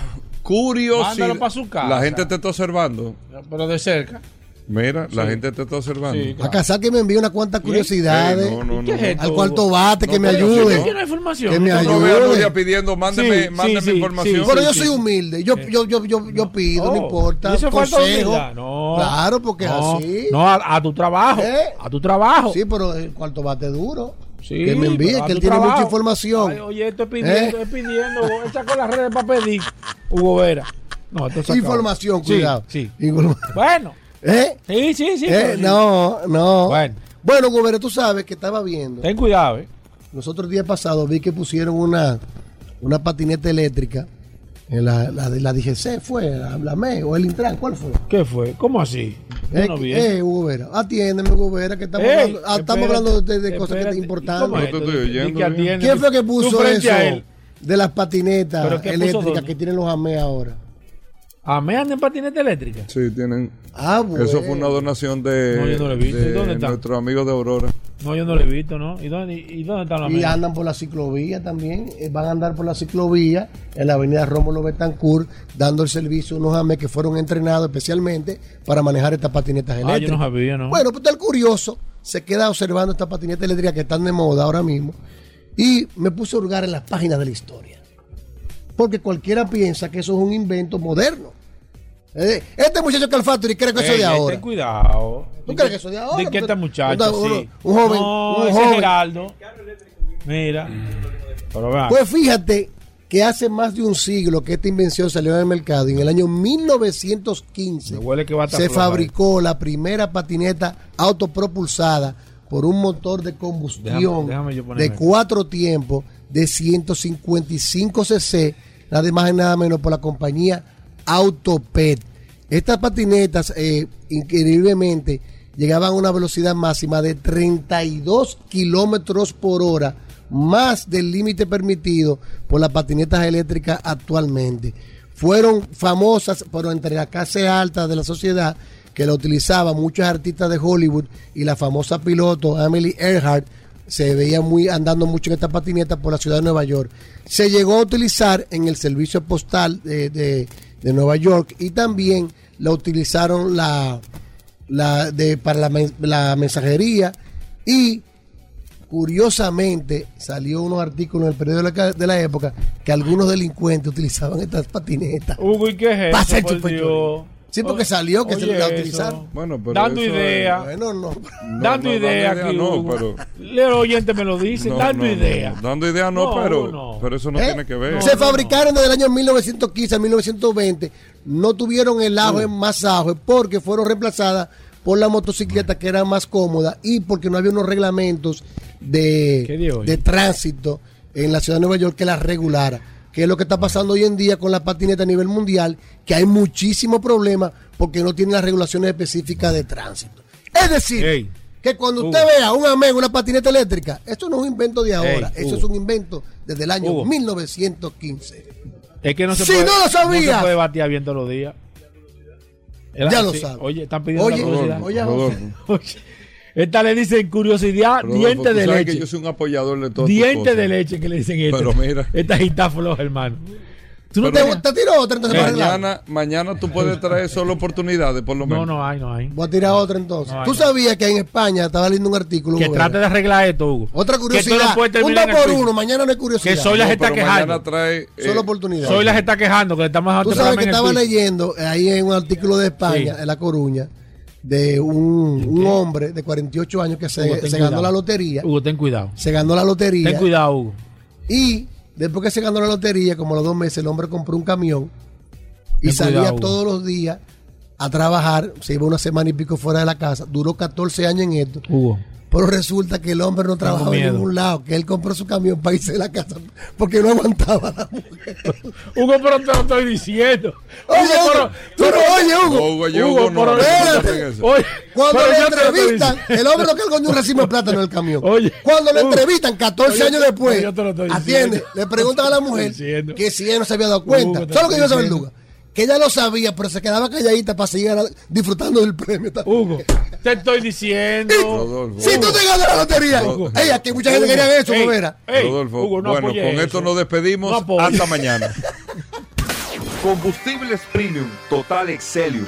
Curiosidad. Mándalo pa' su casa. La gente te está observando. Pero de cerca. Mira, la gente te está observando. Sí, A casar que me envíe unas cuantas curiosidades. Ey, no, no, ¿Qué es esto, Al cuarto bate, que No, me ayude. no- ¿Qué no? Que me No veo a ayude. Nuria pidiendo, mándeme, Sí, mándeme información. sí, Pero yo sí, soy humilde. Yo, yo, yo, yo, yo pido, no importa. ¿y eso consejo. No. Claro, porque es No, así. No, a, a tu trabajo. ¿Eh? A tu trabajo. Sí, pero el cuarto bate duro. Sí, que me envíe, que él tiene trabajo. mucha información. Ay, oye, estoy pidiendo, ¿Eh? estoy pidiendo. Él sacó las redes para pedir. Hugo Vera. No, esto. Información, Sí, cuidado. Sí. Informa- Bueno. ¿Eh? Sí, sí, sí. ¿Eh? pero sí. No, no. Bueno. Bueno, Gobera, tú sabes que estaba viendo. Ten cuidado, eh. Los otros días pasados vi que pusieron una, una patineta eléctrica. En la, la, la DGC fue, la, la ME o el Intran, ¿cuál fue? ¿Qué fue? ¿Cómo así? Yo Eh, no vi eh, eso. Hugo Vera, atiéndeme, Hugo Vera, que estamos Ey, hablando, ah, estamos espérate, hablando de, de cosas que espérate. importantes. ¿Cómo es No te esto? estoy oyendo, que bien. atiende. ¿Quién fue que puso eso de las patinetas ¿Pero qué puso eléctricas que tienen los AME ahora? ¿A mí anda en patineta eléctrica? Sí, tienen. Ah, bueno. Eso fue una donación de, No, yo no lo he visto. ¿Y de dónde está? nuestros amigos de Aurora. No, yo no lo he visto, ¿no? ¿Y dónde, y dónde están las Y andan por la ciclovía también, eh, van a andar por la ciclovía en la avenida Rómulo Betancourt, dando el servicio a unos AME que fueron entrenados especialmente para manejar estas patinetas Ah, yo eléctricas. no sabía, ¿no? Bueno, pues el curioso se queda observando estas patinetas eléctricas que están de moda ahora mismo y me puse a hurgar en las páginas de la historia. Porque cualquiera piensa que eso es un invento moderno. Eh, Este muchacho Calfactory cree que eso es de Ey, ey, ahora. Ten cuidado. ¿Tú ¿De crees que eso es de ahora? ¿De qué este muchacho? Sí. un joven, No, un ese joven. Geraldo. Mira. Pues fíjate que hace más de un siglo que esta invención salió al mercado y en el año 1915 Me huele que va a estar se fabricó la primera patineta autopropulsada por un motor de combustión Déjame- déjame de cuatro tiempos de 155 cc, nada más y nada menos por la compañía Autopet. Estas patinetas, eh, increíblemente, llegaban a una velocidad máxima de 32 kilómetros por hora, más del límite permitido por las patinetas eléctricas actualmente. Fueron famosas, pero entre la clase alta de la sociedad, que la utilizaban muchos artistas de Hollywood y la famosa piloto Emily Earhart se veía muy andando mucho en esta patineta por la ciudad de Nueva York. Se llegó a utilizar en el servicio postal de, de- de Nueva York y también la utilizaron la, la de, para la, la mensajería Y curiosamente salió unos artículos en el periódico de la, de la época que algunos delincuentes utilizaban estas patinetas. Hugo, ¿y qué es eso? Sí, porque salió que se Oye, la eso. utilizaron. Bueno, pero Dando eso idea. Bueno, no. dando no, idea dando idea no, pero- Leo oyente me lo dice, No, dando idea. no. Dando idea no, No, pero, no. pero eso no ¿Eh? tiene que ver. se fabricaron desde el año 1915 a 1920. No tuvieron el auge más auge porque fueron reemplazadas por la motocicleta que era más cómoda y porque no había unos reglamentos ¿Qué de, de tránsito en la ciudad de Nueva York que las regulara. Que es lo que está pasando hoy en día con la patineta a nivel mundial, que hay muchísimos problemas porque no tienen las regulaciones específicas de tránsito. Es decir, que cuando Hugo. usted vea un amigo una patineta eléctrica, esto no es un invento de ahora, Ey, eso Hugo. es un invento desde el año Hugo. 1915. Es que no se Si puede, no lo sabías. No se puede batear bien todos los días. Ya lo sabe. Oye, están pidiendo Oye, la curiosidad. oye, Rodolfo. Oye, Esta le dicen curiosidad, Rodolfo, diente de leche. que yo soy un apoyador de todo. Diente de leche que le dicen esta. Pero mira. Esta está floja, hermano. ¿Tú no ¿Te, te tiró otra entonces para arreglar? Mañana, mañana tú puedes traer solo oportunidades, por lo No, menos. no hay, no hay. Voy a tirar otra entonces. No, Tú no. sabías que en España estaba leyendo un artículo. Que trate de arreglar esto, Hugo. Otra Que tú curiosidad. no un dos por piso. uno. Mañana no hay curiosidad. Que Soy la No, gente está mañana quejando. trae. eh, Solo oportunidad. Soy la gente está quejando que le estamos Tú sabes que estaba leyendo eh, ahí en un artículo de España, Sí. en La Coruña, de un, un hombre de 48 años que se, Hugo, ten se ganó cuidado. la lotería. Hugo, ten cuidado. Se ganó la lotería. Ten cuidado, Hugo. Y después que se ganó la lotería, como a los dos meses, el hombre compró un camión y Ten salía cuidado, todos los días a trabajar. Se iba una semana y pico fuera de la casa. Duró 14 años en esto. Hugo. Pero resulta que el hombre no trabajaba en ningún lado, que él compró su camión para irse de la casa porque no aguantaba la mujer. [laughs] Hugo, pero te lo estoy diciendo. Oye, Hugo, Hugo, tú no oyes, Hugo. No, Hugo, Hugo, Hugo, no, pero- no, no Espérate. Oye, Cuando pero le entrevistan, el hombre lo cargó de un racimo de plátano en el camión. Oye, Cuando le Hugo, entrevistan 14 oye, años después, oye, yo te lo estoy atiende, diciendo. le preguntan a la mujer que si ella no se había dado cuenta. Hugo, te ¿Sabes lo que yo diciendo. Luga? Que ella lo sabía, pero se quedaba calladita para seguir disfrutando del premio. [laughs] Hugo, te estoy diciendo. Rodolfo. Si tú te ganas la lotería, Hugo. ey, aquí mucha gente Hugo, quería eso, ey, Gobera. ey, Rodolfo, Hugo, no bueno, con eso. esto nos despedimos. No. Hasta mañana. [laughs] Combustibles Premium Total Excelium.